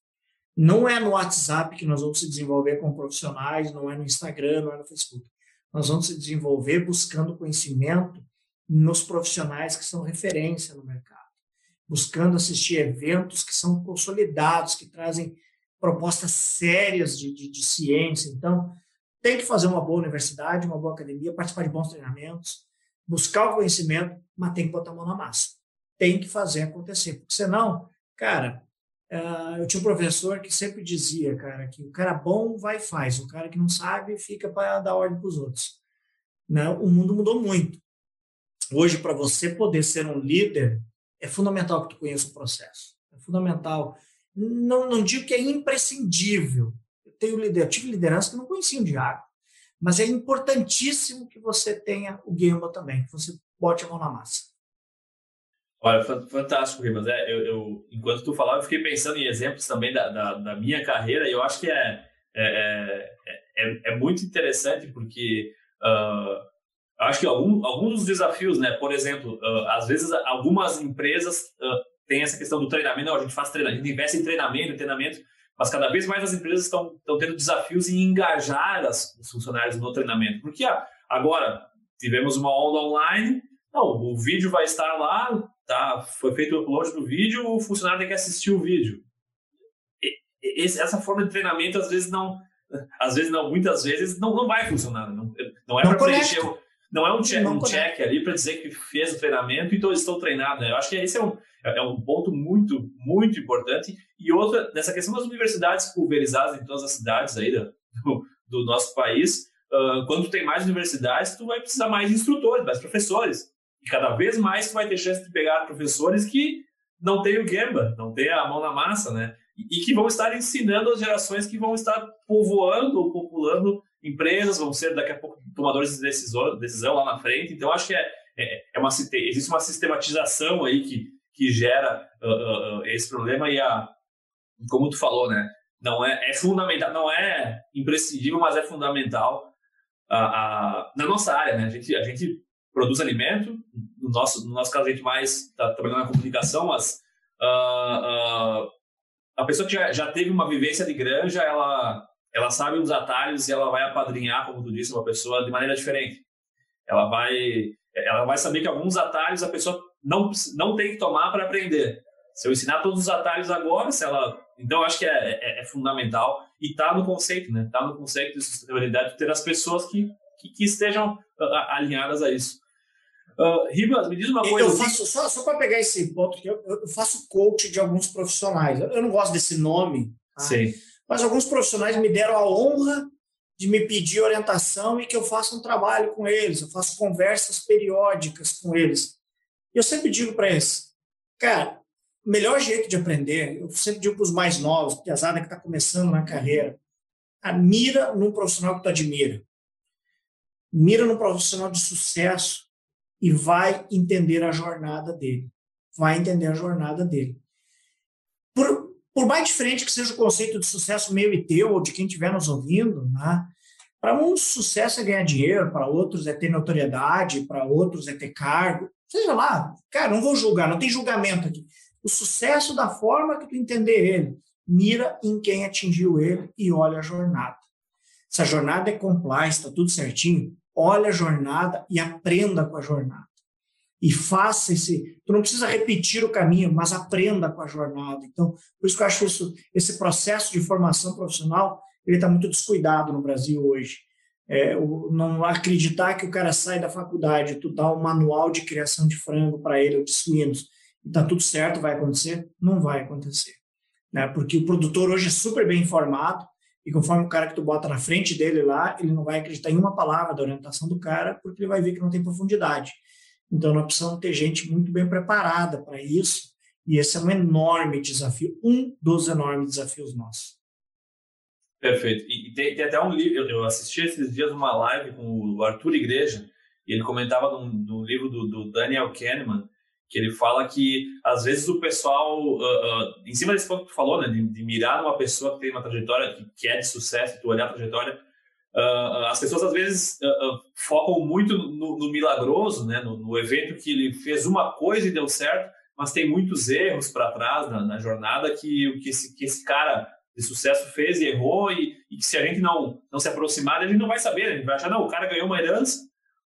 Não é no WhatsApp que nós vamos se desenvolver com profissionais, não é no Instagram, não é no Facebook. Nós vamos se desenvolver buscando conhecimento nos profissionais que são referência no mercado, buscando assistir eventos que são consolidados, que trazem propostas sérias de, de, de ciência. Então, tem que fazer uma boa universidade, uma boa academia, participar de bons treinamentos, buscar o conhecimento, mas tem que botar a mão na massa. Tem que fazer acontecer, porque senão, cara, Uh, eu tinha um professor que sempre dizia, cara, que o cara bom vai e faz, o cara que não sabe fica para dar ordem para os outros. Né? O mundo mudou muito. Hoje, para você poder ser um líder, é fundamental que tu conheça o processo. É fundamental. Não, não digo que é imprescindível. Eu, tenho eu tive liderança que não conhecia o diabo, mas é importantíssimo que você tenha o Gamba também, que você bote a mão na massa. Olha, fantástico, Rimas. É, eu, eu, enquanto tu falava, eu fiquei pensando em exemplos também da, da, da minha carreira e eu acho que é, é, é, é muito interessante porque uh, acho que algum, alguns desafios, né? Por exemplo, uh, às vezes algumas empresas uh, têm essa questão do treinamento, não, a gente faz treinamento, a gente investe em treinamento, em treinamento, mas cada vez mais as empresas estão, estão tendo desafios em engajar as, os funcionários no treinamento. Porque agora tivemos uma onda online, não, o vídeo vai estar lá, tá, foi feito o upload do vídeo, o funcionário tem que assistir o vídeo. E, esse, essa forma de treinamento, às vezes não, às vezes não, muitas vezes não, não vai funcionar. Não, não é para preencher, não é um check, um check ali para dizer que fez o treinamento e todos estão treinados. Né? Eu acho que esse é um, é um ponto muito, muito importante. E outra, nessa questão das universidades pulverizadas em todas as cidades aí do, do nosso país, uh, quando tem mais universidades, tu vai precisar mais instrutores, mais professores. E cada vez mais tu vai ter chance de pegar professores que não têm o Gemba, não têm a mão na massa, né? E, e que vão estar ensinando as gerações que vão estar povoando ou populando empresas, vão ser daqui a pouco tomadores de decisão, decisão lá na frente. Então, acho que é, é, é uma, existe uma sistematização aí que, que gera uh, uh, esse problema e a, como tu falou, né? Não é, é fundamental, não é imprescindível, mas é fundamental uh, na nossa área, né? A gente, a gente produz alimento. No nosso, no nosso caso, a gente mais está trabalhando na comunicação, mas uh, a pessoa que já, já, teve uma vivência de granja, ela, ela sabe os atalhos e ela vai apadrinhar, como tu disse, uma pessoa de maneira diferente. Ela vai, ela vai saber que alguns atalhos a pessoa não, não tem que tomar para aprender. Se eu ensinar todos os atalhos agora, se ela. Então, acho que é, é, é fundamental e está no conceito, né? Está no conceito de sustentabilidade ter as pessoas que, que, que estejam alinhadas a isso. Uh, Ribas, me diz uma coisa. Eu faço, só, só para pegar esse ponto, eu, eu faço coach de alguns profissionais. Eu, eu não gosto desse nome, tá? Sim. Mas alguns profissionais me deram a honra de me pedir orientação e que eu faça um trabalho com eles, eu faço conversas periódicas com eles. E eu sempre digo para eles, cara, o melhor jeito de aprender, eu sempre digo para os mais novos, que azada que está começando na carreira, mira num profissional que tu admira. Mira num profissional de sucesso e vai entender a jornada dele. Vai entender a jornada dele. Por, por mais diferente que seja o conceito de sucesso meu e teu, ou de quem estiver nos ouvindo, né? para uns, sucesso é ganhar dinheiro, para outros é ter notoriedade, para outros é ter cargo. Seja lá, cara, não vou julgar, não tem julgamento aqui. O sucesso da forma que tu entender ele, mira em quem atingiu ele e olha a jornada. Se a jornada é compliance, está tudo certinho, olha a jornada e aprenda com a jornada. E faça esse. Tu não precisa repetir o caminho, mas aprenda com a jornada. Então, por isso que eu acho isso, esse processo de formação profissional ele está muito descuidado no Brasil hoje. É, não acreditar que o cara sai da faculdade, tu dá um manual de criação de frango para ele ou de suínos, e está tudo certo, vai acontecer? Não vai acontecer. Né? Porque o produtor hoje é super bem informado, e conforme o cara que tu bota na frente dele lá, ele não vai acreditar em uma palavra da orientação do cara, porque ele vai ver que não tem profundidade. Então, nós precisamos ter gente muito bem preparada para isso, e esse é um enorme desafio, um dos enormes desafios nossos. Perfeito. E tem, tem até um livro, eu assisti esses dias uma live com o Arthur Igreja, e ele comentava num, livro do, do, Daniel Kahneman, que ele fala que às vezes o pessoal, uh, uh, em cima desse ponto que tu falou, né, de, de, mirar numa pessoa que tem uma trajetória que, que é de sucesso, tu olhar a trajetória, uh, as pessoas às vezes focam muito no, no milagroso, né, no, no, evento que ele fez uma coisa e deu certo, mas tem muitos erros para trás na, na, jornada que, que, esse, que esse cara de sucesso fez e errou e, e que se a gente não, não se aproximar, a gente não vai saber, a gente vai achar, não, o cara ganhou uma herança,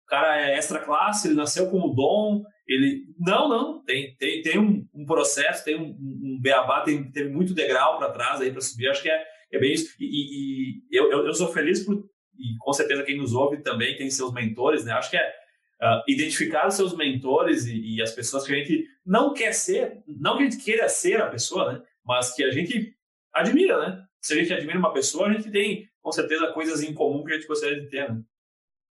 o cara é extra classe, ele nasceu com o dom, ele... Não, não, tem, tem, tem um, um processo, tem um, um beabá, tem, teve muito degrau para trás aí para subir, acho que é, é bem isso. E, e, e eu, eu, sou feliz por, e com certeza quem nos ouve também tem seus mentores, né? Acho que é uh, identificar os seus mentores e, e, as pessoas que a gente não quer ser, não que a gente queira ser a pessoa, né? Mas que a gente admira, né? Se a gente admira uma pessoa, a gente tem, com certeza, coisas em comum que a gente gostaria de ter, né?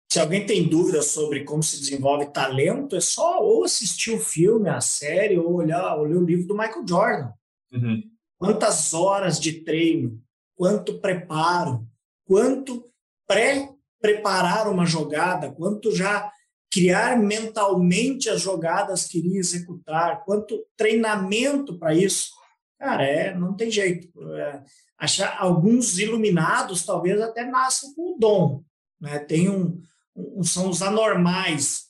Se alguém tem dúvidas sobre como se desenvolve talento, é só ou assistir o filme, a série, ou olhar, ou ler o livro do Michael Jordan. Uhum. Quantas horas de treino, quanto preparo, quanto pré-preparar uma jogada, quanto já criar mentalmente as jogadas que iria executar, quanto treinamento para isso. Cara, é, não tem jeito. É, achar alguns iluminados talvez até nasçam com o dom, né? Tem um, um, são os anormais,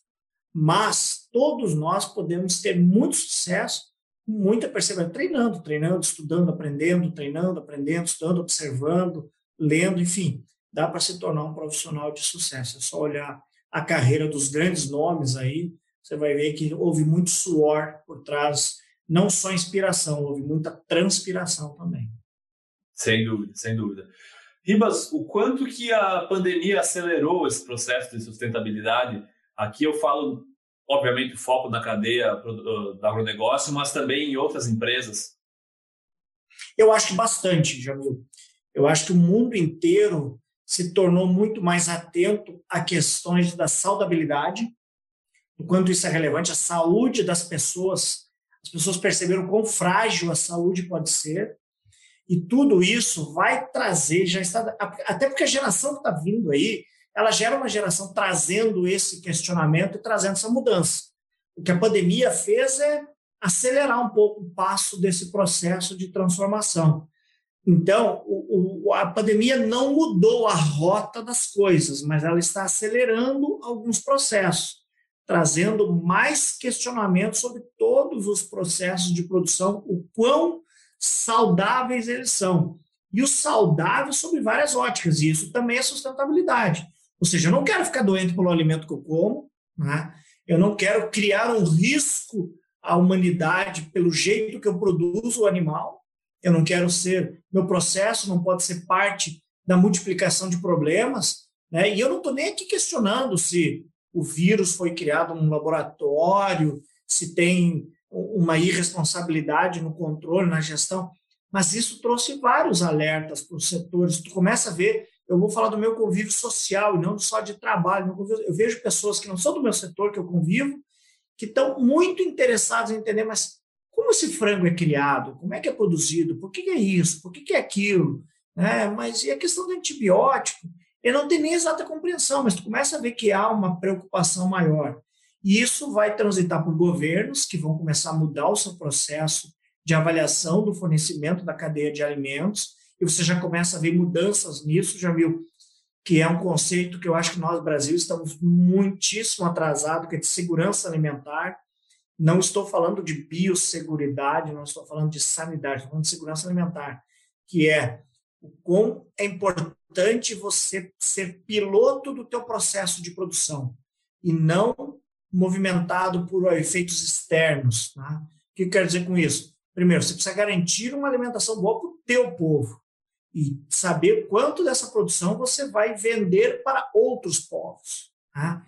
mas todos nós podemos ter muito sucesso, muita perseverança, treinando, treinando, estudando, aprendendo, treinando, aprendendo, estudando, observando, lendo, enfim, dá para se tornar um profissional de sucesso. É só olhar a carreira dos grandes nomes aí, você vai ver que houve muito suor por trás não só inspiração, houve muita transpiração também. Sem dúvida, sem dúvida. Ribas, o quanto que a pandemia acelerou esse processo de sustentabilidade? Aqui eu falo, obviamente, foco na cadeia do agronegócio, mas também em outras empresas. Eu acho que bastante, Jamil. Eu acho que o mundo inteiro se tornou muito mais atento a questões da saudabilidade, o quanto isso é relevante, a saúde das pessoas as pessoas perceberam quão frágil a saúde pode ser. E tudo isso vai trazer, já está. Até porque a geração que está vindo aí, ela gera uma geração trazendo esse questionamento e trazendo essa mudança. O que a pandemia fez é acelerar um pouco o passo desse processo de transformação. Então, o, o, a pandemia não mudou a rota das coisas, mas ela está acelerando alguns processos trazendo mais questionamentos sobre todos os processos de produção, o quão saudáveis eles são. e o saudável sob várias óticas, e isso também é sustentabilidade. Ou seja, eu não quero ficar doente pelo alimento que eu como, né? eu não quero criar um risco à humanidade pelo jeito que eu produzo o animal, eu não quero ser, meu processo não pode ser parte da multiplicação de problemas, né? e eu não estou nem aqui questionando se o vírus foi criado num laboratório, se tem uma irresponsabilidade no controle, na gestão, mas isso trouxe vários alertas para os setores. Tu começa a ver, eu vou falar do meu convívio social e não só de trabalho. Eu vejo pessoas que não são do meu setor, que eu convivo, que estão muito interessados em entender, mas como esse frango é criado? Como é que é produzido? Por que é isso? Por que é aquilo? É, mas e a questão do antibiótico? Ele não tem nem exata compreensão, mas tu começa a ver que há uma preocupação maior. E isso vai transitar por governos que vão começar a mudar o seu processo de avaliação do fornecimento da cadeia de alimentos, e você já começa a ver mudanças nisso, já viu que é um conceito que eu acho que nós, Brasil, estamos muitíssimo atrasados, que é de segurança alimentar. Não estou falando de biosseguridade, não estou falando de sanidade, estou falando de segurança alimentar, que é o quão é importante você ser piloto do teu processo de produção e não movimentado por efeitos externos. Tá? O que quer dizer com isso? Primeiro, você precisa garantir uma alimentação boa para o teu povo e saber quanto dessa produção você vai vender para outros povos. Tá?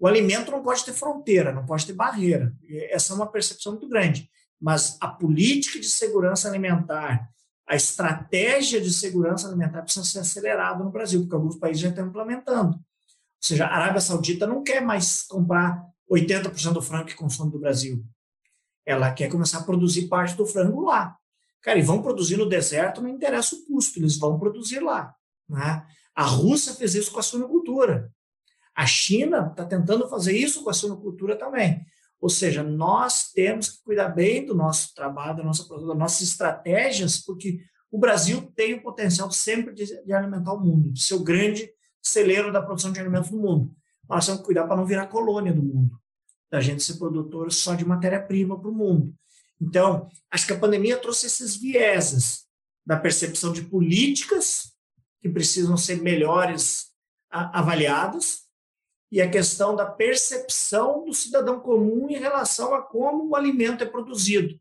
O alimento não pode ter fronteira, não pode ter barreira. Essa é uma percepção muito grande. Mas a política de segurança alimentar, a estratégia de segurança alimentar precisa ser acelerada no Brasil, porque alguns países já estão implementando. Ou seja, a Arábia Saudita não quer mais comprar 80% do frango que consome do Brasil. Ela quer começar a produzir parte do frango lá. Cara, e vão produzir no deserto, não interessa o custo, eles vão produzir lá. Né? A Rússia fez isso com a suinocultura. A China está tentando fazer isso com a suinocultura também. Ou seja, nós temos que cuidar bem do nosso trabalho, da nossa das nossas estratégias, porque o Brasil tem o potencial sempre de, de alimentar o mundo, de ser o grande celeiro da produção de alimentos no mundo. Nós temos que cuidar para não virar colônia do mundo da gente ser produtor só de matéria-prima para o mundo. Então, acho que a pandemia trouxe esses vieses da percepção de políticas que precisam ser melhores avaliadas e a questão da percepção do cidadão comum em relação a como o alimento é produzido.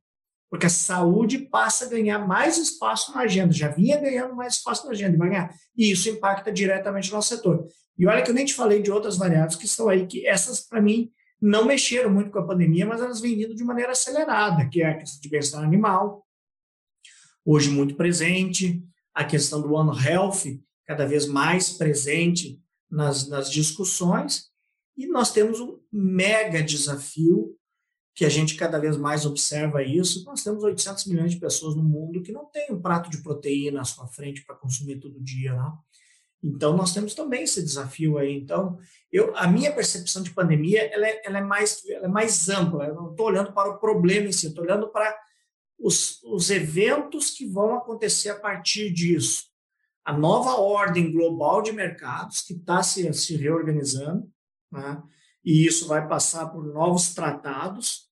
Porque a saúde passa a ganhar mais espaço na agenda, já vinha ganhando mais espaço na agenda, ganhar. E isso impacta diretamente no nosso setor. E olha que eu nem te falei de outras variáveis que estão aí, que essas, para mim, não mexeram muito com a pandemia, mas elas vêm vindo de maneira acelerada, que é a questão de bem-estar animal, hoje muito presente, a questão do One Health, cada vez mais presente nas, nas discussões, e nós temos um mega desafio, que a gente cada vez mais observa isso, nós temos 800 milhões de pessoas no mundo que não tem um prato de proteína à sua frente para consumir todo dia, né? Então, nós temos também esse desafio aí. Então, eu, a minha percepção de pandemia ela é, ela é, mais, ela é mais ampla. Eu não estou olhando para o problema em si, estou olhando para os, os eventos que vão acontecer a partir disso. A nova ordem global de mercados que está se, se reorganizando, né? e isso vai passar por novos tratados,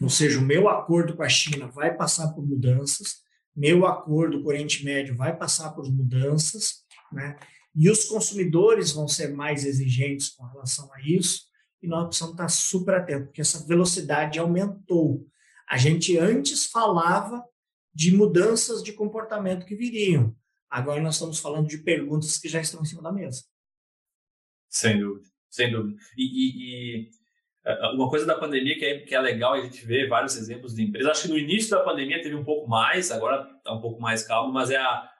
ou seja, o meu acordo com a China vai passar por mudanças, meu acordo com o Oriente Médio vai passar por mudanças, né? E os consumidores vão ser mais exigentes com relação a isso, e nós precisamos estar super atentos, porque essa velocidade aumentou. A gente antes falava de mudanças de comportamento que viriam. Agora nós estamos falando de perguntas que já estão em cima da mesa. Sem dúvida, sem dúvida. E, e, e uma coisa da pandemia que é, que é legal a gente ver vários exemplos de empresas. Acho que no início da pandemia teve um pouco mais, agora está um pouco mais calmo, mas é a,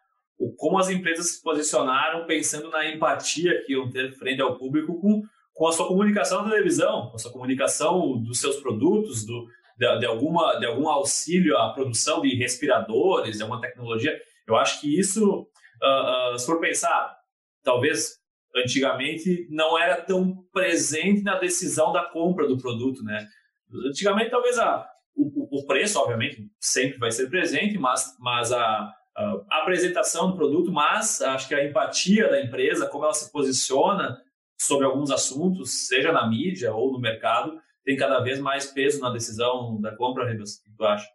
o, como as empresas se posicionaram pensando na empatia que iam ter frente ao público com, com a sua comunicação na televisão, com a sua comunicação dos seus produtos, do, de, de, alguma, de algum auxílio à produção de respiradores, de alguma tecnologia. Eu acho que isso, uh, uh, se for pensar, talvez antigamente não era tão presente na decisão da compra do produto, né? Antigamente, talvez a, o, o preço, obviamente, sempre vai ser presente, mas, mas a, uh, apresentação do produto, mas acho que a empatia da empresa, como ela se posiciona sobre alguns assuntos, seja na mídia ou no mercado, tem cada vez mais peso na decisão da compra, Ribas. O que tu acha?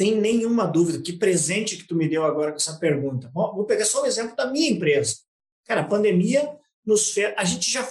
sem nenhuma dúvida, que presente que tu me deu agora com essa pergunta. Vou pegar só o exemplo da minha empresa. Cara, a pandemia nos fez, a gente já,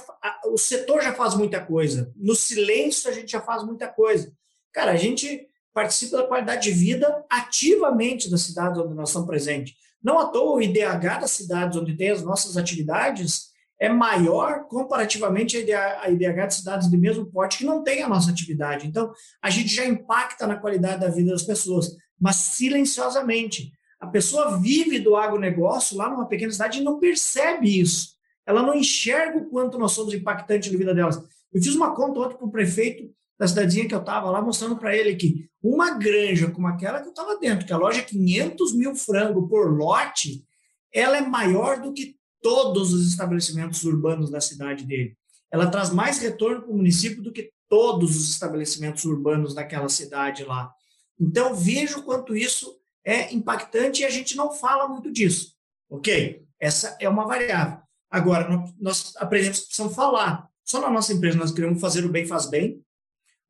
o setor já faz muita coisa. No silêncio a gente já faz muita coisa. Cara, a gente participa da qualidade de vida ativamente das cidades onde nós estamos presentes. Não à toa o IDH das cidades onde tem as nossas atividades é maior comparativamente a IDH de cidades de mesmo porte que não tem a nossa atividade. Então, a gente já impacta na qualidade da vida das pessoas, mas silenciosamente. A pessoa vive do agronegócio lá numa pequena cidade e não percebe isso. Ela não enxerga o quanto nós somos impactantes na vida delas. Eu fiz uma conta ontem para o prefeito da cidadezinha que eu estava lá, mostrando para ele que uma granja como aquela que eu estava dentro, que a loja é 500 mil frangos por lote, ela é maior do que todos os estabelecimentos urbanos da cidade dele. Ela traz mais retorno para o município do que todos os estabelecimentos urbanos daquela cidade lá. Então, vejo quanto isso é impactante e a gente não fala muito disso. Ok? Essa é uma variável. Agora, nós aprendemos que precisamos falar. Só na nossa empresa nós queremos fazer o bem faz bem.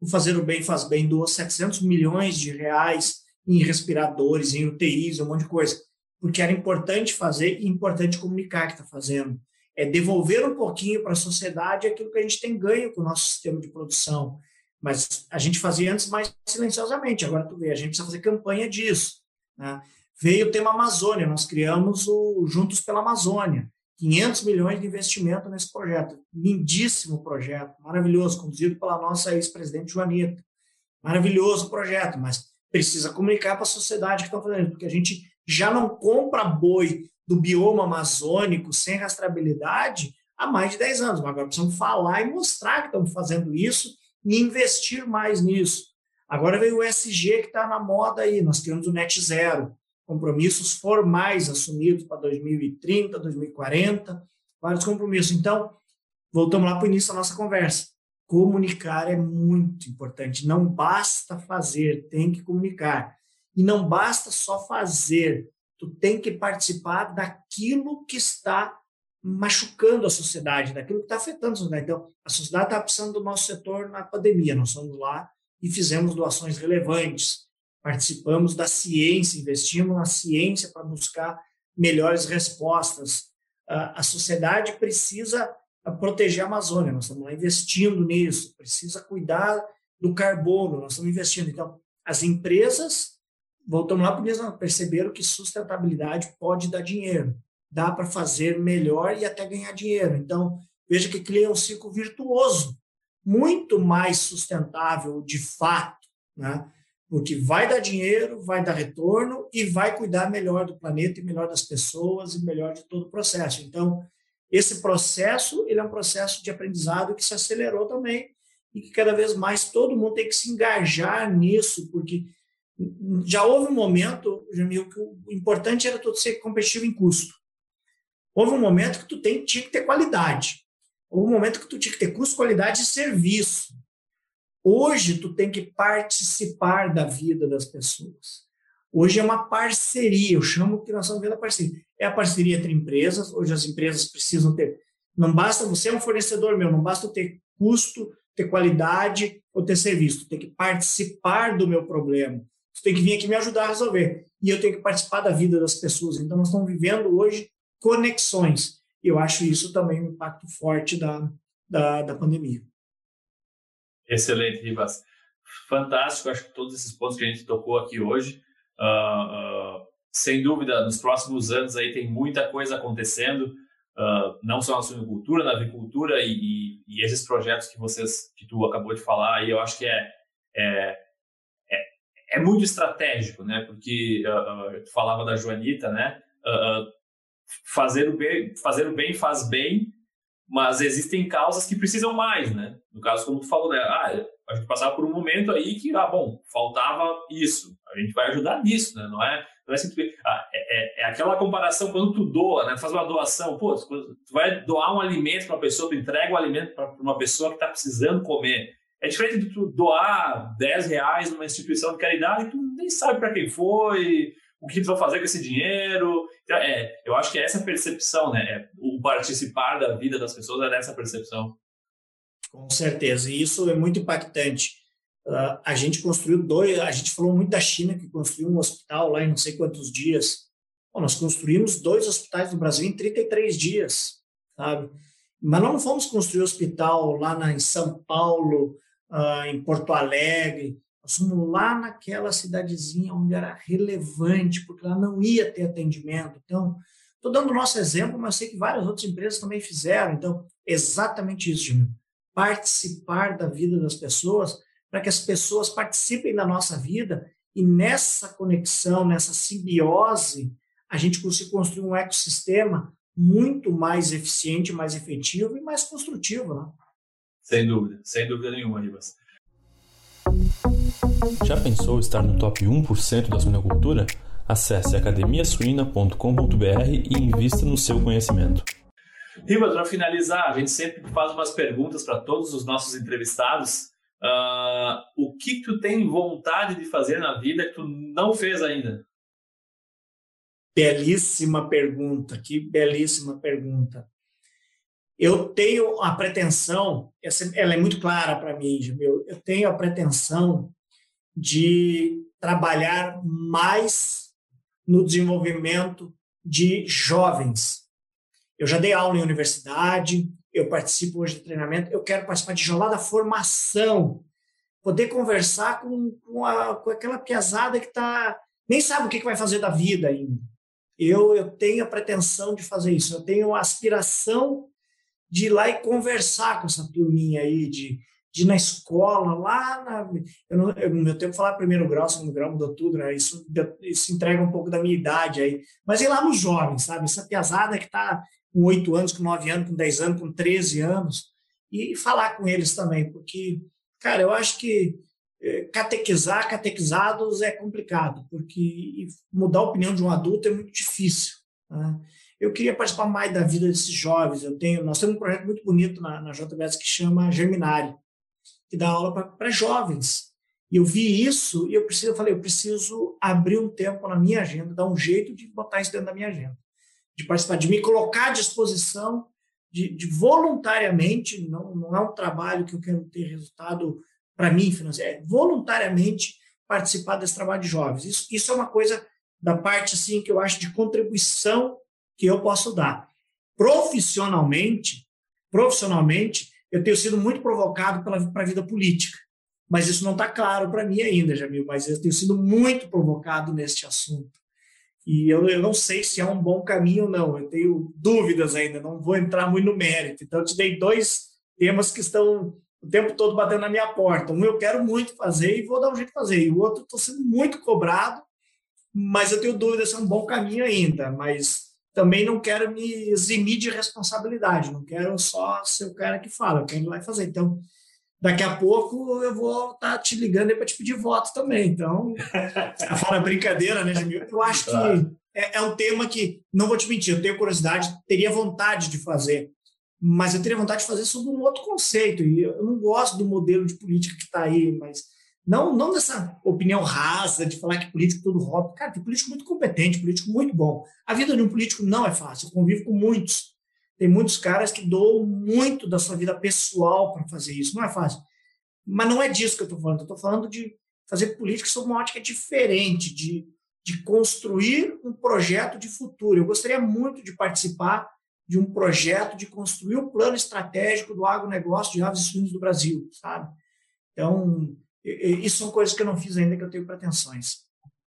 O fazer o bem faz bem doa 700 milhões de reais em respiradores, em UTIs, um monte de coisa porque era importante fazer e importante comunicar que está fazendo. É devolver um pouquinho para a sociedade aquilo que a gente tem ganho com o nosso sistema de produção. Mas a gente fazia antes mais silenciosamente, agora tu vê, a gente precisa fazer campanha disso. Né? Veio o tema Amazônia, nós criamos o Juntos pela Amazônia, 500 milhões de investimento nesse projeto. Lindíssimo projeto, maravilhoso, conduzido pela nossa ex-presidente Joanita. Maravilhoso projeto, mas precisa comunicar para a sociedade que estão fazendo, porque a gente já não compra boi do bioma amazônico sem rastreabilidade há mais de 10 anos. Mas agora precisamos falar e mostrar que estamos fazendo isso e investir mais nisso. Agora veio o SG que está na moda aí, nós temos o Net Zero, compromissos formais assumidos para 2030, 2040, vários compromissos. Então, voltamos lá para o início da nossa conversa. Comunicar é muito importante. Não basta fazer, tem que comunicar. E não basta só fazer, tu tem que participar daquilo que está machucando a sociedade, daquilo que está afetando a sociedade. Então, a sociedade está precisando do nosso setor na pandemia. Nós fomos lá e fizemos doações relevantes. Participamos da ciência, investimos na ciência para buscar melhores respostas. A sociedade precisa proteger a Amazônia, nós estamos investindo nisso, precisa cuidar do carbono, nós estamos investindo. Então, as empresas voltamos lá porque perceberam que sustentabilidade pode dar dinheiro, dá para fazer melhor e até ganhar dinheiro. Então, veja que cria um ciclo virtuoso, muito mais sustentável de fato, né? Porque vai dar dinheiro, vai dar retorno e vai cuidar melhor do planeta e melhor das pessoas e melhor de todo o processo. Então, esse processo ele é um processo de aprendizado que se acelerou também e que cada vez mais todo mundo tem que se engajar nisso, porque já houve um momento, Jamil, que o importante era tu ser competitivo em custo. Houve um momento que tu tem, tinha que ter qualidade. Houve um momento que tu tinha que ter custo, qualidade e serviço. Hoje tu tem que participar da vida das pessoas. Hoje é uma parceria, eu chamo que nós estamos vendo a parceria. É a parceria entre empresas, hoje as empresas precisam ter. Não basta você é um fornecedor meu, não basta ter custo, ter qualidade ou ter serviço, tu tem que participar do meu problema. Você tem que vir aqui me ajudar a resolver. E eu tenho que participar da vida das pessoas. Então, nós estamos vivendo hoje conexões. E eu acho isso também um impacto forte da, da, da pandemia. Excelente, Ribas. Fantástico, acho que todos esses pontos que a gente tocou aqui hoje. Uh, uh, sem dúvida, nos próximos anos aí tem muita coisa acontecendo, uh, não só na suinocultura, na agricultura e, e, e, esses projetos que vocês, que tu acabou de falar, e eu acho que é, é é muito estratégico, né? Porque tu falava da Joanita, né? Fazer, o bem, fazer o bem faz bem, mas existem causas que precisam mais, né? No caso, como tu falou, né? Ah, a gente passava por um momento aí que, ah, bom, faltava isso. A gente vai ajudar nisso, né? Não é, não é simplesmente... Ah, é, é, é, aquela comparação quando tu doa, né? Faz uma doação. Pô, tu vai doar um alimento para uma pessoa, tu entrega o um alimento para uma pessoa que está precisando comer é diferente de tu doar 10 reais numa instituição de caridade e tu nem sabe para quem foi, o que tu vai fazer com esse dinheiro. Então, é, eu acho que é essa percepção, né? É, o participar da vida das pessoas é essa percepção. Com certeza, e isso é muito impactante. Uh, a gente construiu dois, a gente falou muito da China, que construiu um hospital lá em não sei quantos dias. Bom, nós construímos dois hospitais no Brasil em 33 dias, sabe? Mas não fomos construir hospital lá na, em São Paulo, uh, em Porto Alegre. Nós fomos lá naquela cidadezinha onde era relevante, porque lá não ia ter atendimento. Então, estou dando o nosso exemplo, mas sei que várias outras empresas também fizeram. Então, exatamente isso, Jimmy. Participar da vida das pessoas para que as pessoas participem da nossa vida e nessa conexão, nessa simbiose, a gente consiga construir um ecossistema muito mais eficiente, mais efetivo e mais construtivo. Né? Sem dúvida, sem dúvida nenhuma, Ribas. Já pensou estar no top 1% da suinocultura? Acesse academiasuina.com.br e invista no seu conhecimento. Ribas, para finalizar, a gente sempre faz umas perguntas para todos os nossos entrevistados Uh, o que tu tem vontade de fazer na vida que tu não fez ainda? Belíssima pergunta, que belíssima pergunta. Eu tenho a pretensão, ela é muito clara para mim, meu, eu tenho a pretensão de trabalhar mais no desenvolvimento de jovens. Eu já dei aula em universidade, eu participo hoje de treinamento, eu quero participar de jornada formação, poder conversar com, com, a, com aquela piazada que tá, nem sabe o que, que vai fazer da vida ainda. Eu, eu tenho a pretensão de fazer isso, eu tenho a aspiração de ir lá e conversar com essa turminha aí, de, de ir na escola, lá na. Eu não, eu, no meu tempo, falar primeiro grau, segundo grau, mudou tudo, né? Isso, isso entrega um pouco da minha idade aí. Mas ir lá nos jovens, sabe? Essa piazada que está com oito anos, com nove anos, com dez anos, com treze anos, e falar com eles também, porque, cara, eu acho que eh, catequizar catequizados é complicado, porque mudar a opinião de um adulto é muito difícil. Né? Eu queria participar mais da vida desses jovens. Eu tenho, nós temos um projeto muito bonito na, na JBS que chama Germinário, que dá aula para jovens. E eu vi isso e eu preciso, eu falei, eu preciso abrir um tempo na minha agenda, dar um jeito de botar isso dentro da minha agenda de participar, de me colocar à disposição, de, de voluntariamente, não, não é um trabalho que eu quero ter resultado para mim financeiro, é voluntariamente participar desse trabalho de jovens. Isso, isso é uma coisa da parte assim que eu acho de contribuição que eu posso dar. Profissionalmente, profissionalmente, eu tenho sido muito provocado para a vida política, mas isso não está claro para mim ainda, Jamil, mas eu tenho sido muito provocado neste assunto. E eu, eu não sei se é um bom caminho ou não, eu tenho dúvidas ainda, não vou entrar muito no mérito. Então, eu te dei dois temas que estão o tempo todo batendo na minha porta. Um eu quero muito fazer e vou dar um jeito de fazer, e o outro estou sendo muito cobrado, mas eu tenho dúvida se é um bom caminho ainda. Mas também não quero me eximir de responsabilidade, não quero só ser o cara que fala, eu quero ir lá e fazer. Então, daqui a pouco eu vou estar tá te ligando para te pedir voto também. Então, fora brincadeira, né, Jamil? Eu acho que é, é, um tema que, não vou te mentir, eu tenho curiosidade, teria vontade de fazer, mas eu teria vontade de fazer sobre um outro conceito. E eu não gosto do modelo de política que está aí, mas não, não dessa opinião rasa de falar que político tudo rouba. Cara, tem político muito competente, político muito bom. A vida de um político não é fácil, eu convivo com muitos. Tem muitos caras que doam muito da sua vida pessoal para fazer isso. Não é fácil. Mas não é disso que eu estou falando. Eu estou falando de fazer política sob uma ótica diferente, de, de construir um projeto de futuro. Eu gostaria muito de participar de um projeto de construir o plano estratégico do agronegócio de aves e suínos do Brasil, sabe? Então, isso são coisas que eu não fiz ainda, que eu tenho pretensões.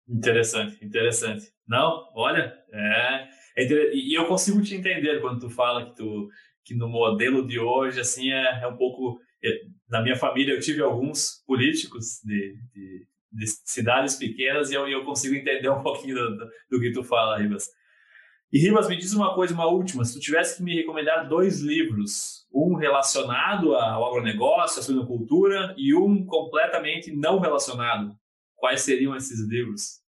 Interessante, interessante. Não, olha, é, é, e eu consigo te entender quando tu fala que tu que no modelo de hoje assim é, é um pouco é, na minha família eu tive alguns políticos de, de, de cidades pequenas e eu, eu, consigo entender um pouquinho do, do, do, que tu fala, Ribas. E Ribas, me diz uma coisa, uma última. Se tu tivesse que me recomendar dois livros, um relacionado ao agronegócio, à suinocultura, e um completamente não relacionado, quais seriam esses livros?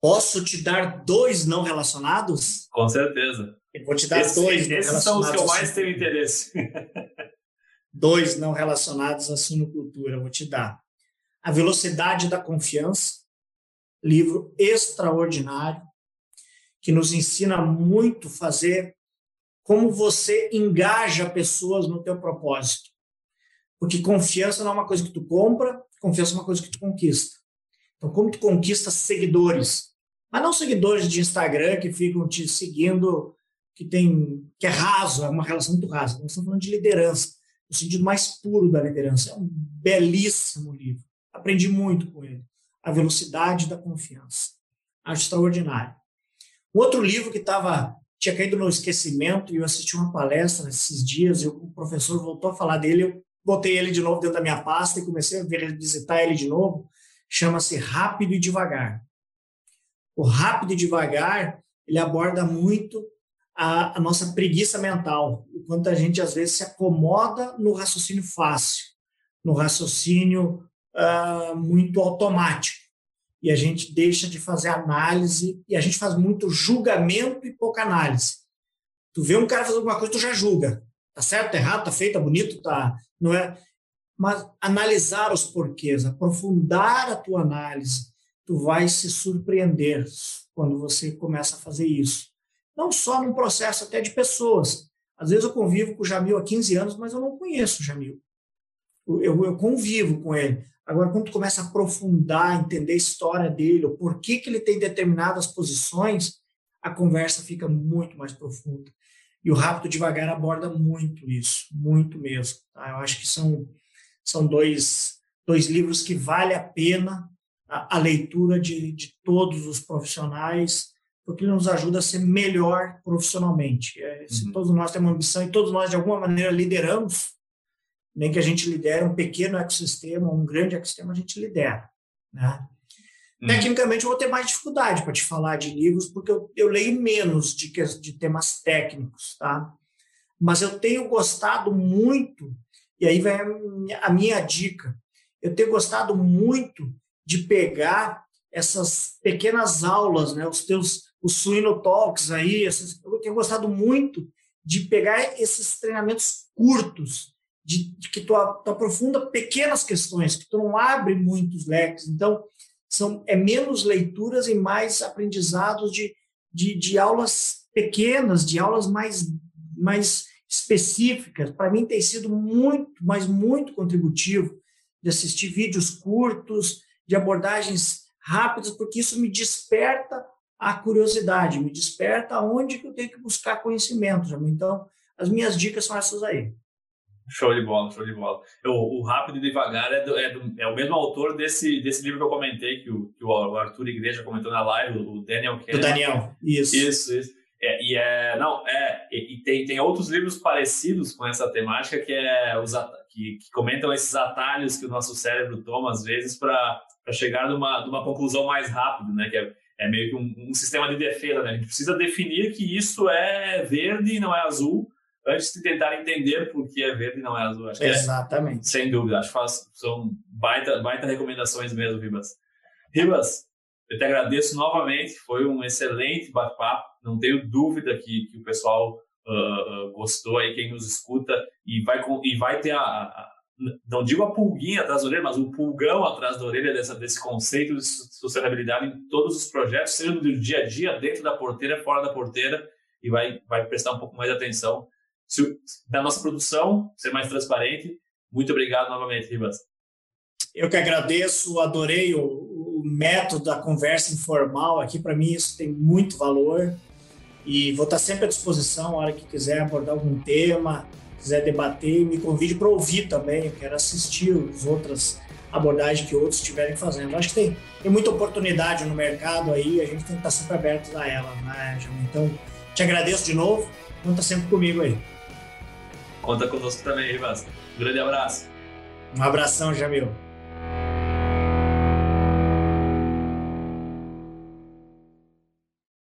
Posso te dar dois não relacionados? Com certeza. Eu vou te dar Esse, dois. Esses são os que eu mais tenho interesse. dois não relacionados à suinocultura, vou te dar. A Velocidade da Confiança, livro extraordinário, que nos ensina muito fazer como você engaja pessoas no teu propósito. Porque confiança não é uma coisa que tu compra, confiança é uma coisa que tu conquista. Então, como tu conquista seguidores? Mas não seguidores de Instagram que ficam te seguindo, que tem que é raso, é uma relação muito rasa. Nós estamos falando de liderança, no sentido mais puro da liderança. É um belíssimo livro. Aprendi muito com ele. A velocidade da confiança. Acho extraordinário. Outro livro que estava tinha caído no esquecimento e eu assisti uma palestra esses dias e o professor voltou a falar dele, eu botei ele de novo dentro da minha pasta e comecei a visitar ele de novo. Chama-se Rápido e Devagar. O Rápido e Devagar ele aborda muito a, a, nossa preguiça mental, o quanto a gente às vezes se acomoda no raciocínio fácil, no raciocínio uh, muito automático e a gente deixa de fazer análise e a gente faz muito julgamento e pouca análise. Tu vê um cara fazer alguma coisa, tu já julga. Tá certo, tá errado, tá feito, tá bonito, tá, não é? Mas analisar os porquês, aprofundar a tua análise, tu vai se surpreender quando você começa a fazer isso. Não só num processo até de pessoas. Às vezes eu convivo com o Jamil há 15 anos, mas eu não conheço o Jamil. Eu, eu convivo com ele. Agora, quando tu começa a aprofundar, entender a história dele, o porquê que ele tem determinadas posições, a conversa fica muito mais profunda. E o Rápido Devagar aborda muito isso, muito mesmo. Tá? Eu acho que são, são dois, dois livros que vale a pena a, a leitura de, de todos os profissionais, porque nos ajuda a ser melhor profissionalmente. É, se uhum. todos nós temos uma ambição e todos nós, de alguma maneira, lideramos, nem que a gente lidere um pequeno ecossistema, um grande ecossistema, a gente lidera. Né? Hum. Tecnicamente, eu vou ter mais dificuldade para te falar de livros, porque eu, eu leio menos de, de temas técnicos, tá? Mas eu tenho gostado muito, e aí vem a minha, a minha dica, eu tenho gostado muito de pegar essas pequenas aulas, né, os teus os Suino Talks aí, essas, eu tenho gostado muito de pegar esses treinamentos curtos de, de que tu, tu, aprofunda pequenas questões, que tu não abre muitos leques. Então, são, é menos leituras e mais aprendizados de, de, de aulas pequenas, de aulas mais, mais específicas. Para mim tem sido muito, mas muito contributivo de assistir vídeos curtos, de abordagens rápidas, porque isso me desperta a curiosidade, me desperta onde que eu tenho que buscar conhecimento. Então, as minhas dicas são essas aí. Show de bola, show de bola. Eu, o Rápido e Devagar é, do, é, do, é, o mesmo autor desse, desse livro que eu comentei, que o, que o Arthur Igreja comentou na live, o Daniel Kahneman. O Daniel, isso. Isso, isso. É, e é, não, é, e, tem, tem outros livros parecidos com essa temática que, é os, que, que comentam esses atalhos que o nosso cérebro toma às vezes para chegar numa, numa conclusão mais rápido, né? Que é, é meio que um, um sistema de defesa, né? A gente precisa definir que isso é verde e não é azul, antes de tentar entender por que é verde e não é azul. Acho Exatamente. É, sem dúvida. Acho que faz, são baita, baita recomendações mesmo, Ribas. Ribas, eu te agradeço novamente. Foi um excelente bate-papo. Não tenho dúvida que, que o pessoal uh, uh, gostou aí, quem nos escuta, e vai, e vai ter a, a não digo a pulguinha atrás da orelha, mas o pulgão atrás da orelha dessa, desse conceito de sustentabilidade em todos os projetos, seja no dia a dia, dentro da porteira, fora da porteira, e vai, vai prestar um pouco mais de atenção da nossa produção, ser mais transparente. Muito obrigado novamente, Ribas. Eu que agradeço, adorei o, o método da conversa informal aqui. Para mim, isso tem muito valor e vou estar sempre à disposição, a hora que quiser abordar algum tema, quiser debater, me convide para ouvir também. Eu quero assistir as outras abordagens que outros estiverem fazendo. Acho que tem, tem muita oportunidade no mercado aí, a gente tem que estar sempre aberto a ela, né, Então, te agradeço de novo, conta sempre comigo aí. Conta conosco também, Rivas. Um grande abraço. Um abração, Jamil.